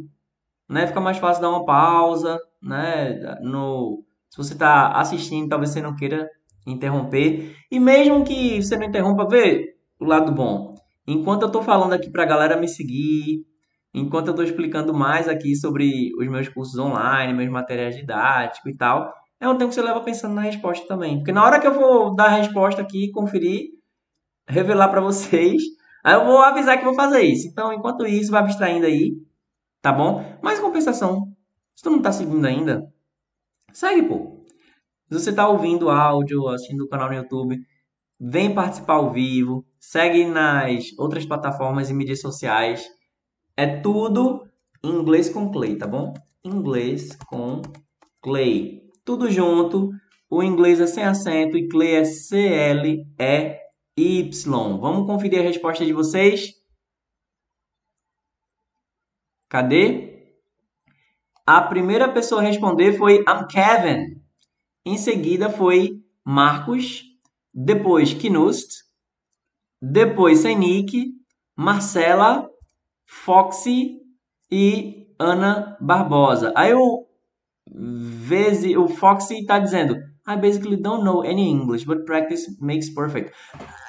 né, fica mais fácil dar uma pausa, né, no se você está assistindo, talvez você não queira interromper. E mesmo que você não interrompa, vê o lado bom. Enquanto eu estou falando aqui para a galera me seguir, enquanto eu estou explicando mais aqui sobre os meus cursos online, meus materiais didáticos e tal, é um tempo que você leva pensando na resposta também. Porque na hora que eu vou dar a resposta aqui, conferir, revelar para vocês, aí eu vou avisar que vou fazer isso. Então, enquanto isso, vai abstraindo aí, tá bom? Mas compensação, se tu não tá seguindo ainda, segue, pô. Se você tá ouvindo áudio, assistindo o canal no YouTube, vem participar ao vivo, segue nas outras plataformas e mídias sociais. É tudo inglês com Clay, tá bom? Inglês com Clay. Tudo junto. O inglês é sem acento e Clay é C-L-E-Y. Vamos conferir a resposta de vocês? Cadê? A primeira pessoa a responder foi I'm Kevin. Em seguida foi Marcos, depois Knust, depois Senik, Marcela, Foxy e Ana Barbosa. Aí o Vezi, o Foxy está dizendo I basically don't know any English, but practice makes perfect.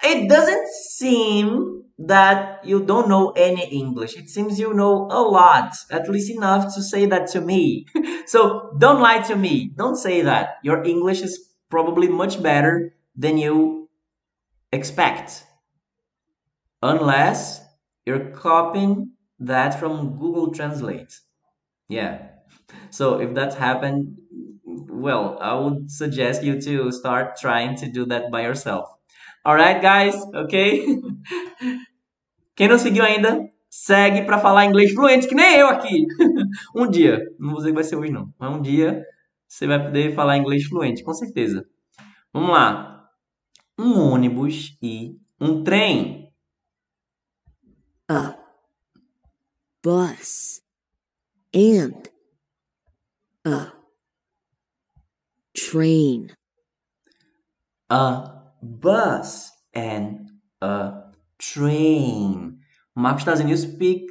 It doesn't seem that you don't know any English. It seems you know a lot, at least enough to say that to me. so don't lie to me. Don't say that. Your English is probably much better than you expect. Unless you're copying that from Google Translate. Yeah. So if that's happened, well, I would suggest you to start trying to do that by yourself. Alright, guys? Ok? Quem não seguiu ainda, segue para falar inglês fluente, que nem eu aqui. um dia, não vou dizer que vai ser hoje não, mas um dia você vai poder falar inglês fluente, com certeza. Vamos lá. Um ônibus e um trem. A bus and a train A bus and a train. Marcos está dizendo, you speak,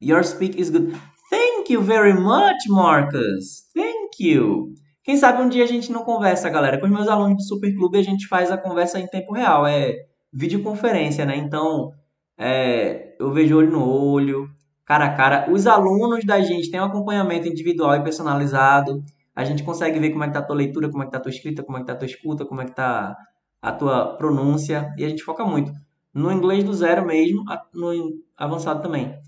your speak is good. Thank you very much, Marcus. Thank you. Quem sabe um dia a gente não conversa, galera. Com os meus alunos do Superclube a gente faz a conversa em tempo real. É videoconferência, né? Então, é, eu vejo olho no olho, cara a cara. Os alunos da gente têm um acompanhamento individual e personalizado. A gente consegue ver como é que tá a tua leitura, como é que tá a tua escrita, como é que tá a tua escuta, como é que tá a tua pronúncia. E a gente foca muito no inglês do zero mesmo, no avançado também.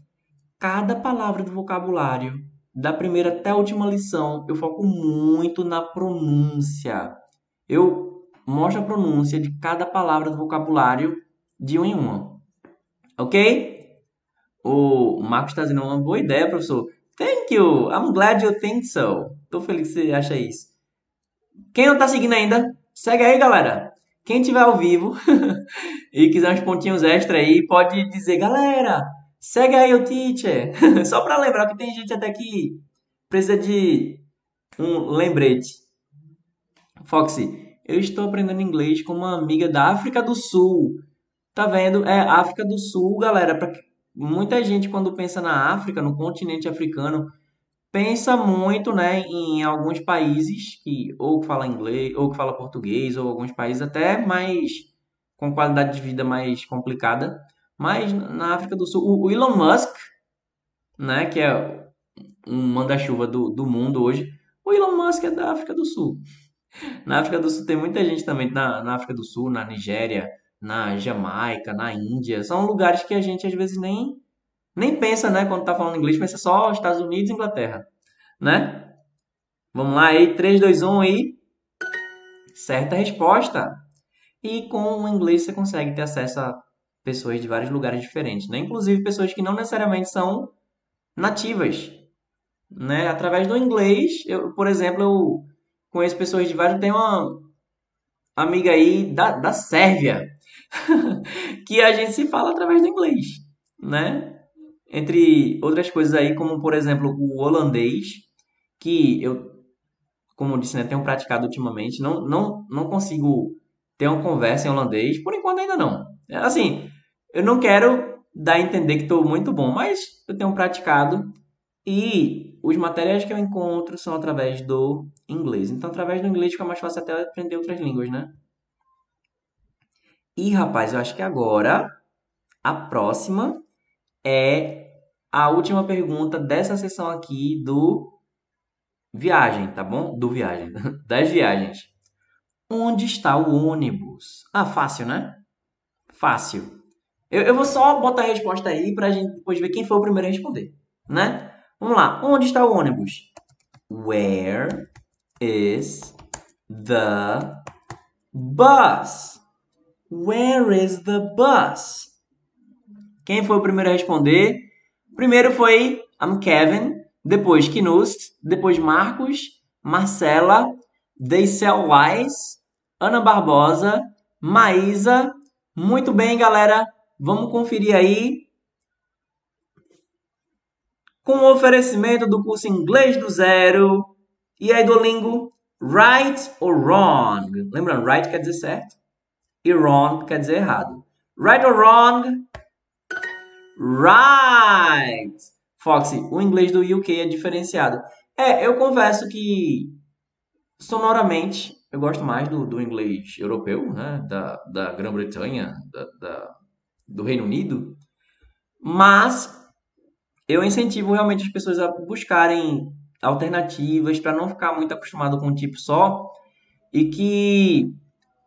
Cada palavra do vocabulário, da primeira até a última lição, eu foco muito na pronúncia. Eu mostro a pronúncia de cada palavra do vocabulário de um em uma. Ok? O Marcos está dizendo uma boa ideia, professor. Thank you. I'm glad you think so. Tô feliz que você acha isso. Quem não tá seguindo ainda, segue aí, galera. Quem tiver ao vivo e quiser uns pontinhos extra aí, pode dizer, galera, segue aí o teacher. Só para lembrar que tem gente até que precisa de um lembrete. Foxy, eu estou aprendendo inglês com uma amiga da África do Sul. Tá vendo? É África do Sul, galera. Pra... Muita gente, quando pensa na África, no continente africano, pensa muito, né, em alguns países que ou que fala inglês, ou que fala português, ou alguns países até mais com qualidade de vida mais complicada. Mas na África do Sul, o Elon Musk, né, que é um manda-chuva do, do mundo hoje, o Elon Musk é da África do Sul. Na África do Sul tem muita gente também, na, na África do Sul, na Nigéria, na Jamaica, na Índia. São lugares que a gente às vezes nem, nem pensa, né? Quando tá falando inglês, pensa só Estados Unidos e Inglaterra, né? Vamos lá aí, 3, 2, 1 e... Certa resposta. E com o inglês você consegue ter acesso a pessoas de vários lugares diferentes, né? Inclusive pessoas que não necessariamente são nativas, né? Através do inglês, eu, por exemplo, eu conheço pessoas de vários... Tem uma amiga aí da, da Sérvia, que a gente se fala através do inglês, né? Entre outras coisas aí, como por exemplo o holandês, que eu, como eu disse, né, tenho praticado ultimamente, não, não, não consigo ter uma conversa em holandês, por enquanto ainda não. Assim, eu não quero dar a entender que estou muito bom, mas eu tenho praticado e os materiais que eu encontro são através do inglês. Então, através do inglês fica mais fácil até aprender outras línguas, né? E, rapaz, eu acho que agora a próxima é a última pergunta dessa sessão aqui do viagem, tá bom? Do viagem, das viagens. Onde está o ônibus? Ah, fácil, né? Fácil. Eu, eu vou só botar a resposta aí pra gente depois ver quem foi o primeiro a responder, né? Vamos lá. Onde está o ônibus? Where is the bus? Where is the bus? Quem foi o primeiro a responder? Primeiro foi I'm Kevin, depois Knust, depois Marcos, Marcela, Deicel Wise, Ana Barbosa, Maísa. Muito bem, galera. Vamos conferir aí. Com o oferecimento do curso Inglês do Zero. E aí, Duolingo? Right or wrong? Lembrando, right quer dizer certo e wrong quer dizer errado. Right or wrong? Right! Foxy, o inglês do UK é diferenciado. É, eu confesso que sonoramente eu gosto mais do, do inglês europeu, né? Da, da Grã-Bretanha, da, da, do Reino Unido. Mas eu incentivo realmente as pessoas a buscarem alternativas para não ficar muito acostumado com um tipo só e que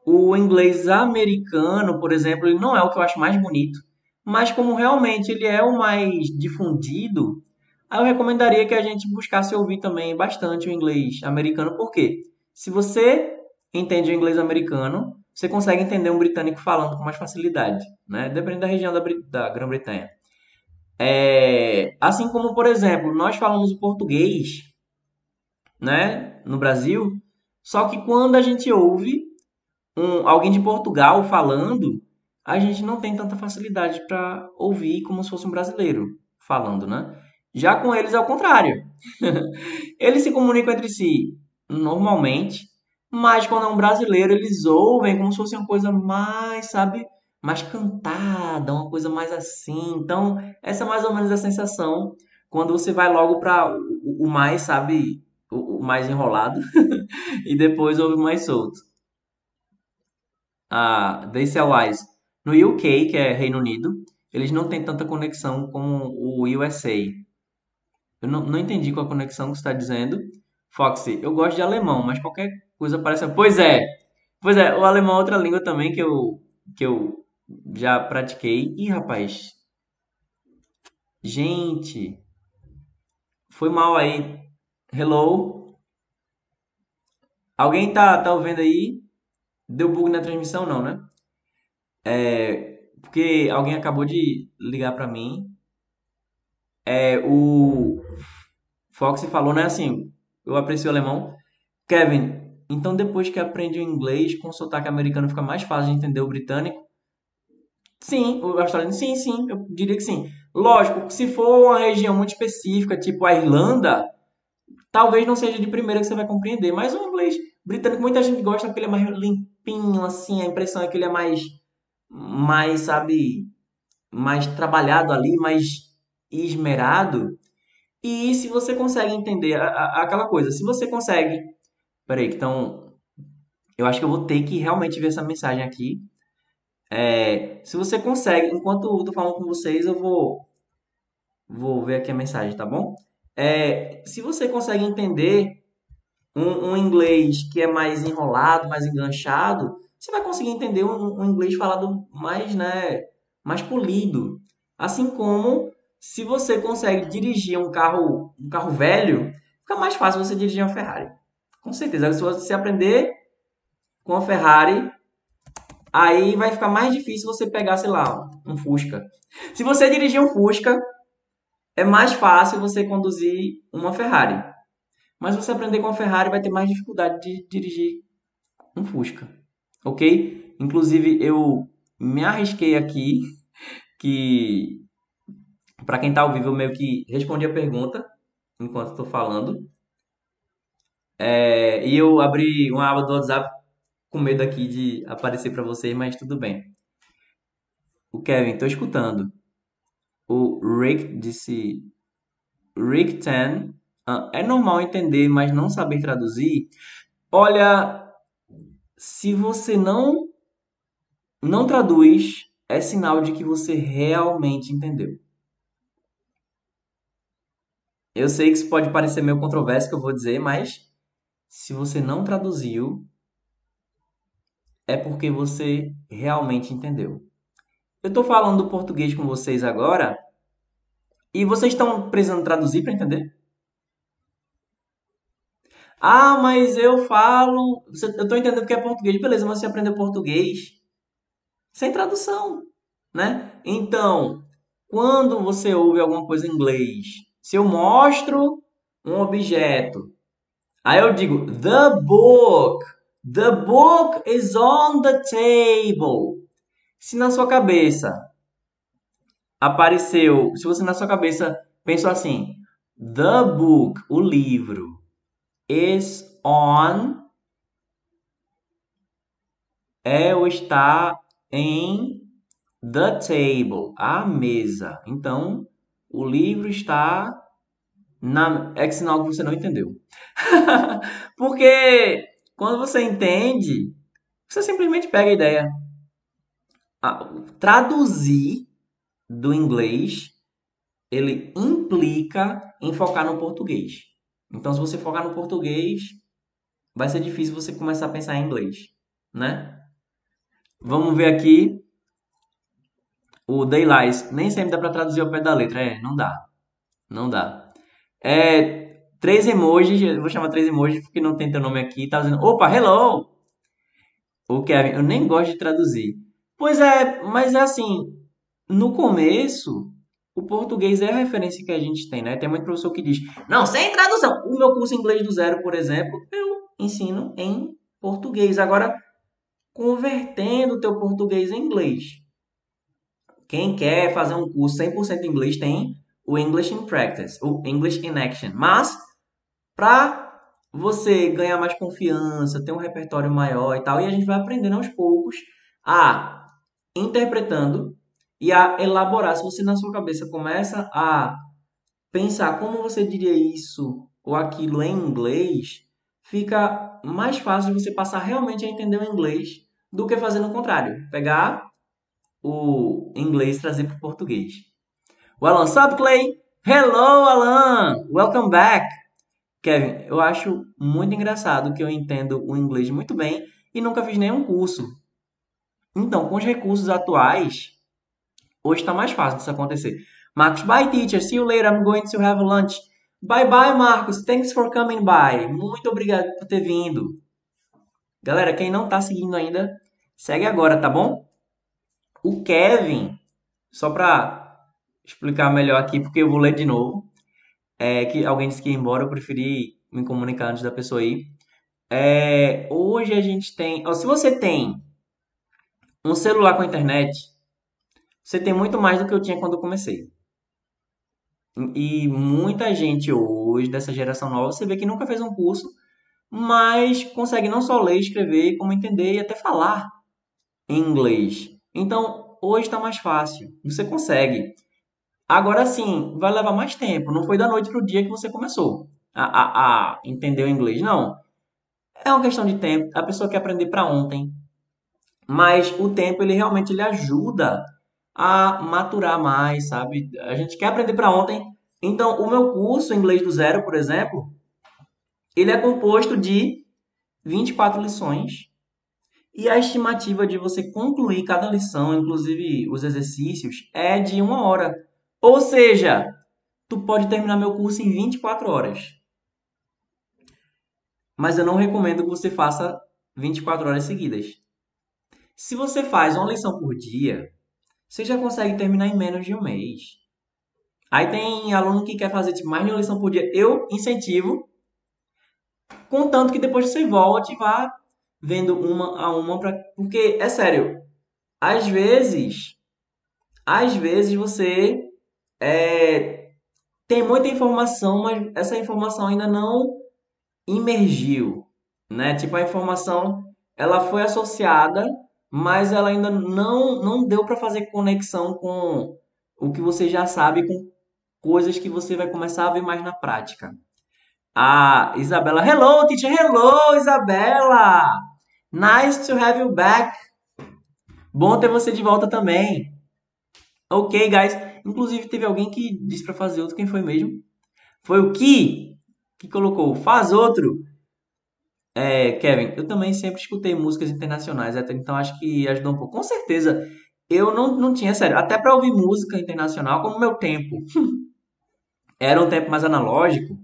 o inglês americano, por exemplo, ele não é o que eu acho mais bonito, mas como realmente ele é o mais difundido, eu recomendaria que a gente buscasse ouvir também bastante o inglês americano, porque se você entende o inglês americano, você consegue entender um britânico falando com mais facilidade, né? Dependendo da região da, da Grã-Bretanha. É, assim como, por exemplo, nós falamos o português, né, no Brasil, só que quando a gente ouve um, alguém de Portugal falando, a gente não tem tanta facilidade para ouvir como se fosse um brasileiro falando, né? Já com eles é o contrário. eles se comunicam entre si normalmente, mas quando é um brasileiro, eles ouvem como se fosse uma coisa mais, sabe, mais cantada, uma coisa mais assim. Então, essa é mais ou menos a sensação quando você vai logo para o, mais, sabe, o, o mais enrolado e depois ouve mais solto a DCLIs no UK, que é Reino Unido, eles não têm tanta conexão como o USA. Eu não, não entendi qual a conexão que você está dizendo. Foxy, eu gosto de alemão, mas qualquer coisa parece. Pois é! Pois é, o alemão é outra língua também que eu, que eu já pratiquei. Ih, rapaz. Gente. Foi mal aí. Hello? Alguém tá, tá ouvindo aí? Deu bug na transmissão, não, né? É, porque alguém acabou de ligar para mim. É, o Fox falou, né? Assim, eu aprecio o alemão. Kevin, então depois que aprende o inglês com sotaque americano fica mais fácil de entender o britânico? Sim, o australiano, sim, sim, eu diria que sim. Lógico, se for uma região muito específica, tipo a Irlanda, talvez não seja de primeira que você vai compreender, mas o inglês britânico muita gente gosta porque ele é mais limpinho, assim, a impressão é que ele é mais, mais, sabe, mais trabalhado ali, mais esmerado. E se você consegue entender a- a- aquela coisa, se você consegue. Peraí, então. Eu acho que eu vou ter que realmente ver essa mensagem aqui. É, se você consegue, enquanto eu tô falando com vocês, eu vou, vou ver aqui a mensagem, tá bom? É, se você consegue entender um, um inglês que é mais enrolado, mais enganchado, você vai conseguir entender um, um inglês falado mais, né, mais polido. Assim como se você consegue dirigir um carro, um carro velho, fica mais fácil você dirigir uma Ferrari. Com certeza. Se você aprender com a Ferrari, aí vai ficar mais difícil você pegar, sei lá, um Fusca. Se você dirigir um Fusca, é mais fácil você conduzir uma Ferrari. Mas você aprender com a Ferrari vai ter mais dificuldade de dirigir um Fusca. Ok? Inclusive, eu me arrisquei aqui que para quem tá ao vivo eu meio que respondi a pergunta enquanto estou falando. É, e eu abri uma aba do WhatsApp com medo aqui de aparecer para vocês, mas tudo bem. O Kevin, tô escutando. O Rick disse Rick Tan, ah, é normal entender, mas não saber traduzir? Olha, se você não não traduz, é sinal de que você realmente entendeu. Eu sei que isso pode parecer meio controverso que eu vou dizer, mas se você não traduziu, é porque você realmente entendeu. Eu estou falando português com vocês agora e vocês estão precisando traduzir para entender? Ah, mas eu falo. Eu estou entendendo que é português. Beleza, mas você aprendeu português sem tradução, né? Então, quando você ouve alguma coisa em inglês, se eu mostro um objeto, aí eu digo the book, the book is on the table. Se na sua cabeça apareceu, se você na sua cabeça pensou assim, the book, o livro, is on, é ou está em the table, a mesa. Então, o livro está na. É que sinal que você não entendeu. Porque quando você entende, você simplesmente pega a ideia. Traduzir do inglês, ele implica em focar no português. Então, se você focar no português, vai ser difícil você começar a pensar em inglês, né? Vamos ver aqui o Daylight. Nem sempre dá para traduzir ao pé da letra. É, não dá. Não dá. É, três emojis. Eu vou chamar três emojis porque não tem teu nome aqui. Tá dizendo, opa, hello! O Kevin, eu nem gosto de traduzir. Pois é, mas é assim, no começo, o português é a referência que a gente tem, né? Tem muito professor que diz, não, sem tradução. O meu curso Inglês do Zero, por exemplo, eu ensino em português. Agora, convertendo o teu português em inglês. Quem quer fazer um curso 100% em inglês tem o English in Practice, o English in Action. Mas, para você ganhar mais confiança, ter um repertório maior e tal, e a gente vai aprendendo aos poucos a interpretando e a elaborar. Se você na sua cabeça começa a pensar como você diria isso ou aquilo em inglês, fica mais fácil de você passar realmente a entender o inglês do que fazendo o contrário. Pegar o inglês e trazer para o português. O Alan, sup, Clay? Hello, Alan! Welcome back! Kevin, eu acho muito engraçado que eu entendo o inglês muito bem e nunca fiz nenhum curso. Então, com os recursos atuais, hoje está mais fácil disso acontecer. Marcos, bye teacher, see you later, I'm going to have lunch. Bye bye, Marcos, thanks for coming by. Muito obrigado por ter vindo. Galera, quem não está seguindo ainda, segue agora, tá bom? O Kevin, só para explicar melhor aqui, porque eu vou ler de novo, é que alguém disse que ia embora, eu preferi me comunicar antes da pessoa ir. É, hoje a gente tem, ó, se você tem um celular com internet, você tem muito mais do que eu tinha quando eu comecei. E muita gente hoje, dessa geração nova, você vê que nunca fez um curso, mas consegue não só ler, escrever, como entender e até falar em inglês. Então, hoje está mais fácil. Você consegue. Agora sim, vai levar mais tempo. Não foi da noite pro dia que você começou a, a, a entender o inglês, não. É uma questão de tempo. A pessoa quer aprender para ontem. Mas o tempo, ele realmente ele ajuda a maturar mais, sabe? A gente quer aprender para ontem. Então, o meu curso Inglês do Zero, por exemplo, ele é composto de 24 lições. E a estimativa de você concluir cada lição, inclusive os exercícios, é de uma hora. Ou seja, tu pode terminar meu curso em 24 horas. Mas eu não recomendo que você faça 24 horas seguidas. Se você faz uma lição por dia, você já consegue terminar em menos de um mês. Aí tem aluno que quer fazer tipo, mais de uma lição por dia. Eu incentivo, contanto que depois você volte e vá vendo uma a uma. Pra... Porque, é sério, às vezes, às vezes você é, tem muita informação, mas essa informação ainda não imergiu, né? Tipo, a informação ela foi associada, mas ela ainda não, não deu para fazer conexão com o que você já sabe, com coisas que você vai começar a ver mais na prática. A Isabela, hello, teacher, hello, Isabela! Nice to have you back. Bom ter você de volta também. Ok, guys. Inclusive, teve alguém que disse para fazer outro. Quem foi mesmo? Foi o Ki, que colocou, faz outro. É, Kevin, eu também sempre escutei músicas internacionais, então acho que ajudou um pouco. Com certeza, eu não, não tinha, sério, até para ouvir música internacional, como meu tempo era um tempo mais analógico,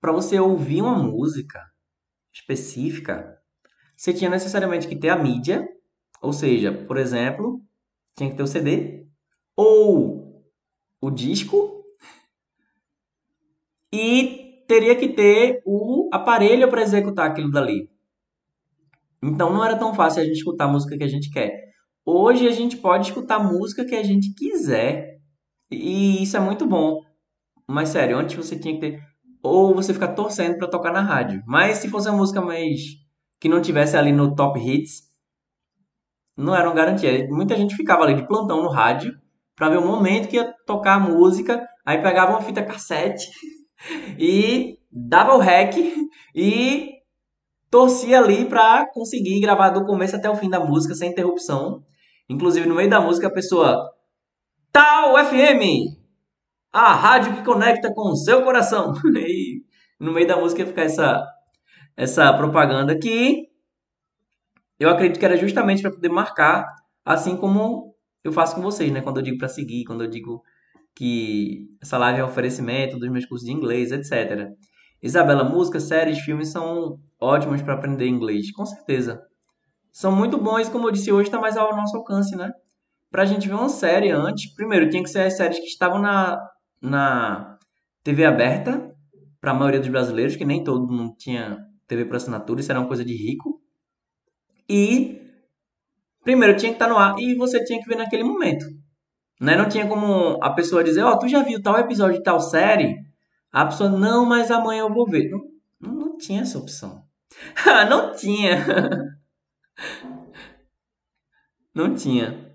para você ouvir uma música específica, você tinha necessariamente que ter a mídia, ou seja, por exemplo, tinha que ter o CD, ou o disco, e teria que ter o aparelho para executar aquilo dali. Então não era tão fácil a gente escutar a música que a gente quer. Hoje a gente pode escutar a música que a gente quiser. E isso é muito bom. Mas sério, antes você tinha que ter. Ou você ficar torcendo para tocar na rádio. Mas se fosse uma música mais. que não tivesse ali no top hits, não era uma garantia. Muita gente ficava ali de plantão no rádio para ver o momento que ia tocar a música. Aí pegava uma fita cassete e dava o rec e torcia ali para conseguir gravar do começo até o fim da música sem interrupção. Inclusive no meio da música a pessoa Tal FM, a rádio que conecta com o seu coração. E no meio da música fica essa essa propaganda que eu acredito que era justamente para poder marcar, assim como eu faço com vocês, né? Quando eu digo para seguir, quando eu digo que essa live é um oferecimento dos meus cursos de inglês, etc. Isabela, músicas, séries, filmes são ótimos para aprender inglês, com certeza. São muito bons, como eu disse hoje, está mais ao nosso alcance, né? Pra gente ver uma série antes, primeiro tinha que ser as séries que estavam na, na TV aberta, para a maioria dos brasileiros, que nem todo mundo tinha TV por assinatura, isso era uma coisa de rico. E primeiro tinha que estar tá no ar e você tinha que ver naquele momento. Né? Não tinha como a pessoa dizer, ó, oh, tu já viu tal episódio de tal série? A pessoa, não, mas amanhã eu vou ver. Não, não, tinha essa opção. não tinha. não tinha.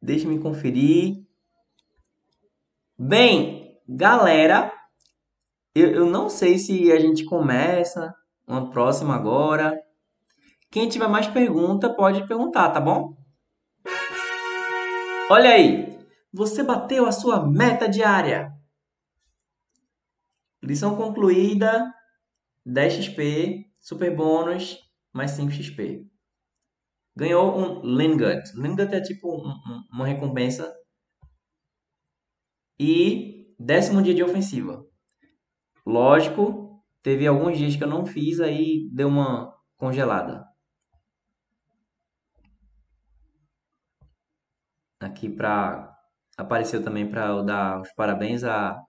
Deixa-me conferir. Bem, galera, eu, eu não sei se a gente começa uma próxima agora. Quem tiver mais pergunta pode perguntar, tá bom? Olha aí, você bateu a sua meta diária. Lição concluída, 10 XP, super bônus, mais 5 XP. Ganhou um Lingot. Lingot é tipo um, um, uma recompensa. E décimo dia de ofensiva. Lógico, teve alguns dias que eu não fiz, aí deu uma congelada. Aqui para apareceu também para eu dar os parabéns a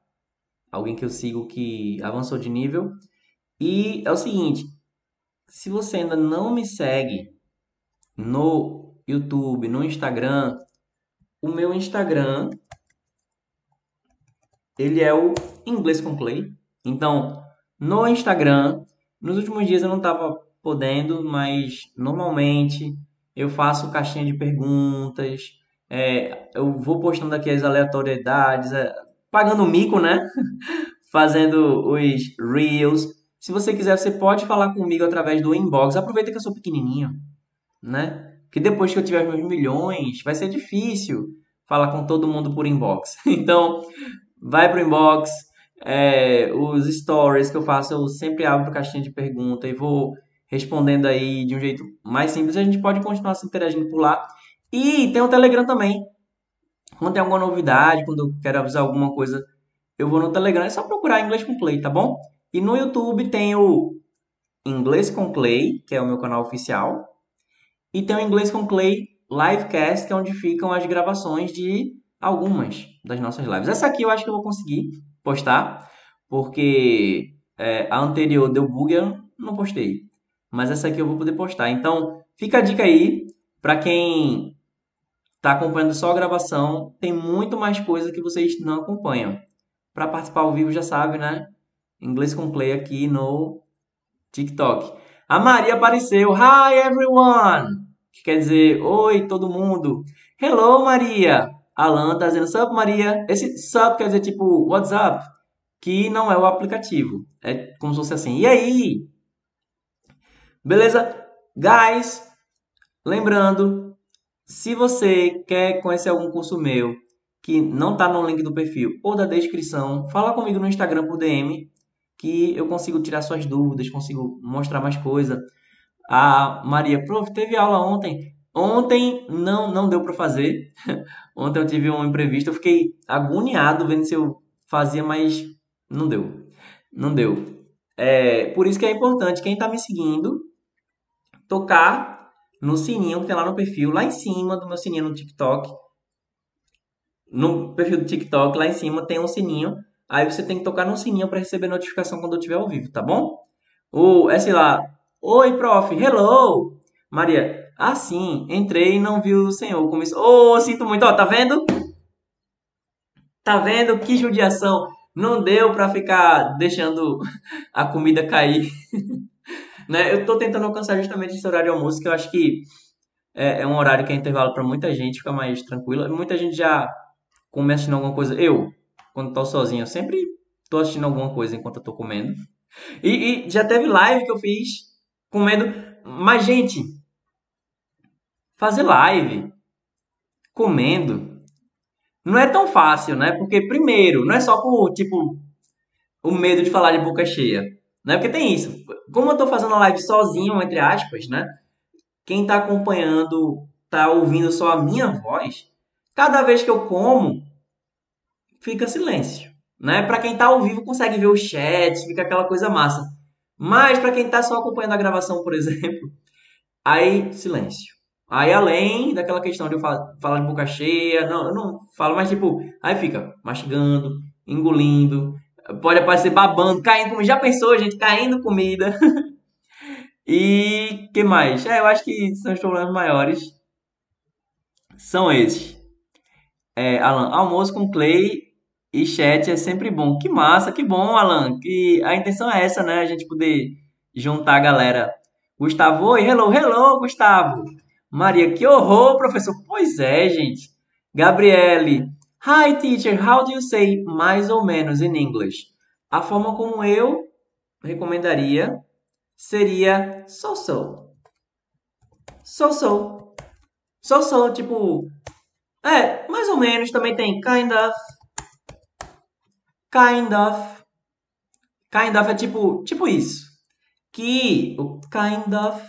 alguém que eu sigo que avançou de nível. E é o seguinte, se você ainda não me segue no YouTube, no Instagram, o meu Instagram ele é o Inglês com Clay. Então, no Instagram, nos últimos dias eu não estava podendo, mas normalmente eu faço caixinha de perguntas, É, eu vou postando aqui as aleatoriedades, é, pagando mico, né? Fazendo os reels. Se você quiser, você pode falar comigo através do inbox. Aproveita que eu sou pequenininho, né? Que depois que eu tiver meus milhões, vai ser difícil falar com todo mundo por inbox. Então, vai pro inbox. É, os stories que eu faço, eu sempre abro caixinha de pergunta e vou respondendo aí de um jeito mais simples. A gente pode continuar se interagindo por lá. E tem o Telegram também. Quando tem alguma novidade, quando eu quero avisar alguma coisa, eu vou no Telegram. É só procurar Inglês com Clay, tá bom? E no YouTube tem o Inglês com Clay, que é o meu canal oficial. E tem o Inglês com Clay Livecast, que é onde ficam as gravações de algumas das nossas lives. Essa aqui eu acho que eu vou conseguir postar, porque é, a anterior deu bug, eu não postei. Mas essa aqui eu vou poder postar. Então, fica a dica aí para quem está acompanhando só a gravação, tem muito mais coisa que vocês não acompanham. Para participar ao vivo já sabe, né? Inglês com Play aqui no TikTok. A Maria apareceu. Hi everyone! Que quer dizer, oi todo mundo. Hello Maria. Alan tá dizendo sup Maria. Esse sup quer dizer tipo WhatsApp, que não é o aplicativo. É como se fosse assim. E aí? Beleza? Guys, lembrando, se você quer conhecer algum curso meu que não está no link do perfil ou da descrição, fala comigo no Instagram por DM que eu consigo tirar suas dúvidas, consigo mostrar mais coisa. A Maria, prof, teve aula ontem. Ontem não não deu para fazer. ontem eu tive um imprevisto, eu fiquei agoniado vendo se eu fazia, mas não deu. Não deu. É, por isso que é importante quem está me seguindo tocar no sininho que tem lá no perfil, lá em cima do meu sininho no TikTok. No perfil do TikTok, lá em cima tem um sininho. Aí você tem que tocar no sininho para receber notificação quando eu estiver ao vivo, tá bom? Ou é sei lá, oi prof, hello! Maria, ah sim, entrei e não vi o senhor como isso. Oh, sinto muito, ó, tá vendo? Tá vendo que judiação? Não deu para ficar deixando a comida cair. né? Eu tô tentando alcançar justamente esse horário de almoço, que eu acho que é, é um horário que é intervalo para muita gente, fica mais tranquilo. Muita gente já come assistindo alguma coisa. Eu, quando tô sozinho, eu sempre tô assistindo alguma coisa enquanto tô comendo. E, e já teve live que eu fiz comendo. Mas, gente, fazer live comendo não é tão fácil, né? Porque, primeiro, não é só por, tipo, o medo de falar de boca cheia. Né? Porque tem isso. Como eu tô fazendo a live sozinho, entre aspas, né? Quem tá acompanhando, tá ouvindo só a minha voz, cada vez que eu como, fica silêncio. Né? Para quem tá ao vivo consegue ver o chat, fica aquela coisa massa. Mas para quem tá só acompanhando a gravação, por exemplo, aí silêncio. Aí além daquela questão de eu falar, falar de boca cheia, não, eu não falo mais tipo, aí fica mastigando, engolindo, pode aparecer babando, caindo comida. Já pensou, gente, caindo comida? e que mais? É, eu acho que são os problemas maiores. São esses. É, Alan, almoço com Clay e chat é sempre bom. Que massa, que bom, Alan. Que a intenção é essa, né? A gente poder juntar a galera. Gustavo, oi, hello, hello, Gustavo. Maria, que horror, professor. Pois é, gente. Gabriele, Hi, teacher, how do you say mais ou menos in English? A forma como eu recomendaria seria so-so. So-so. So-so, tipo. É, mais ou menos. Também tem kind of. Kind of. Kind of é tipo, tipo isso. Que o kind of.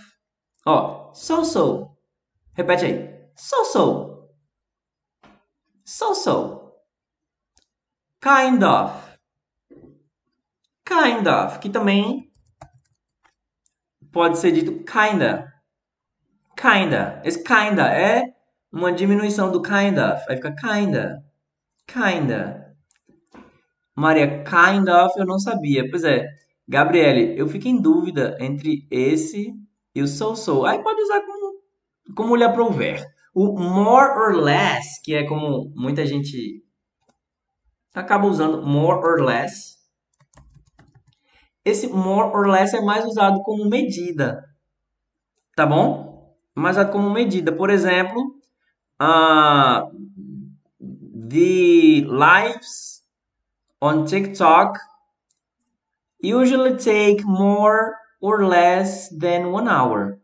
Ó, so-so. Repete aí. So-so. So-so. Kind of. Kind of, que também pode ser dito kinda. Kinda. Esse kinda é uma diminuição do kind of. Aí fica kinda. Kinda. Maria, kind of eu não sabia. Pois é. Gabriele, eu fico em dúvida entre esse e o so-so. Aí pode usar como, como lhe aprouver. O more or less, que é como muita gente acaba usando more or less. Esse more or less é mais usado como medida. Tá bom? Mais usado como medida. Por exemplo, uh, the lives on TikTok usually take more or less than one hour.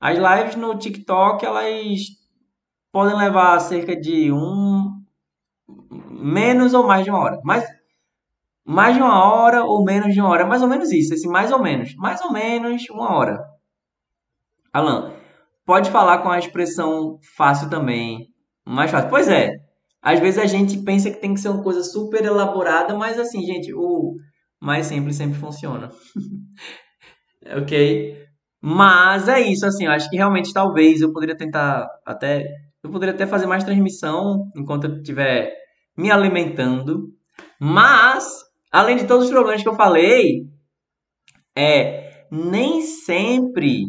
As lives no TikTok elas podem levar cerca de um menos ou mais de uma hora. Mas mais de uma hora ou menos de uma hora, mais ou menos isso, esse mais ou menos, mais ou menos uma hora. Alan, pode falar com a expressão fácil também, mais fácil. Pois é, às vezes a gente pensa que tem que ser uma coisa super elaborada, mas assim, gente, o mais simples sempre funciona. ok? Mas é isso, assim, eu acho que realmente talvez eu poderia tentar até. Eu poderia até fazer mais transmissão enquanto eu estiver me alimentando. Mas, além de todos os problemas que eu falei, é nem sempre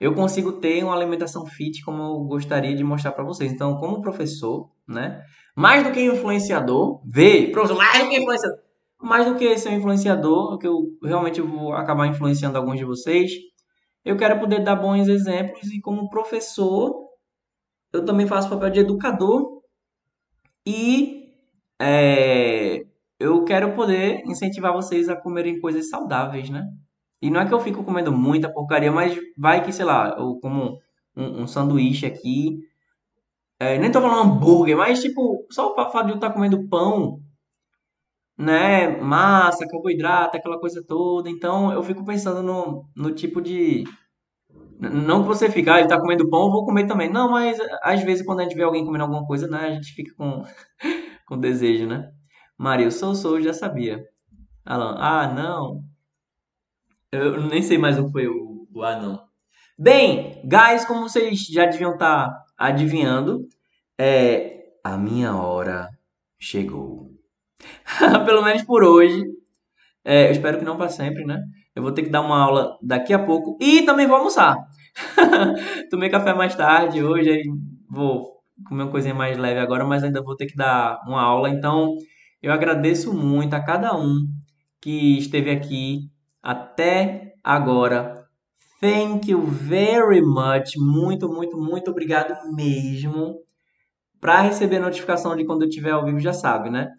eu consigo ter uma alimentação fit como eu gostaria de mostrar para vocês. Então, como professor, né? Mais do que influenciador, vê, professor, mais do que influenciador, mais do que ser um influenciador, que eu realmente vou acabar influenciando alguns de vocês, eu quero poder dar bons exemplos e como professor, eu também faço papel de educador e é, eu quero poder incentivar vocês a comerem coisas saudáveis, né? E não é que eu fico comendo muita porcaria, mas vai que, sei lá, eu como um, um sanduíche aqui. É, nem tô falando hambúrguer, mas tipo, só o fato de eu estar comendo pão, né? Massa, carboidrato, aquela coisa toda. Então eu fico pensando no, no tipo de. Não que você fica, ah, ele tá comendo pão, eu vou comer também. Não, mas às vezes quando a gente vê alguém comendo alguma coisa, né? A gente fica com, com desejo, né? Maria, eu sou, sou, já sabia. Alan, ah, não. Eu nem sei mais o que foi o, o ah, não. Bem, guys, como vocês já deviam estar tá adivinhando, é, a minha hora chegou. Pelo menos por hoje. É, eu espero que não para sempre, né? Eu vou ter que dar uma aula daqui a pouco e também vou almoçar. Tomei café mais tarde hoje, aí vou comer uma coisinha mais leve agora, mas ainda vou ter que dar uma aula. Então, eu agradeço muito a cada um que esteve aqui até agora. Thank you very much. Muito, muito, muito obrigado mesmo. Para receber notificação de quando eu estiver ao vivo, já sabe, né?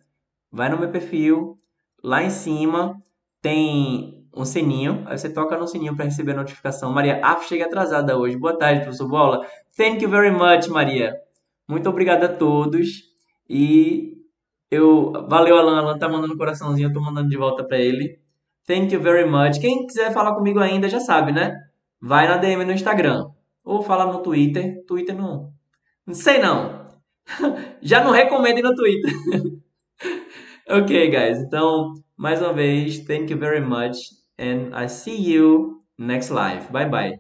Vai no meu perfil, lá em cima tem um sininho. Aí você toca no sininho para receber a notificação. Maria, ah, cheguei atrasada hoje. Boa tarde, professor Bola. Thank you very much, Maria. Muito obrigado a todos. E eu. Valeu, Alan. Alan tá mandando um coraçãozinho, eu tô mandando de volta para ele. Thank you very much. Quem quiser falar comigo ainda já sabe, né? Vai na DM no Instagram. Ou fala no Twitter. Twitter não. Não sei não. já não recomendo no Twitter. ok, guys. Então, mais uma vez, thank you very much. And I see you next live. Bye bye.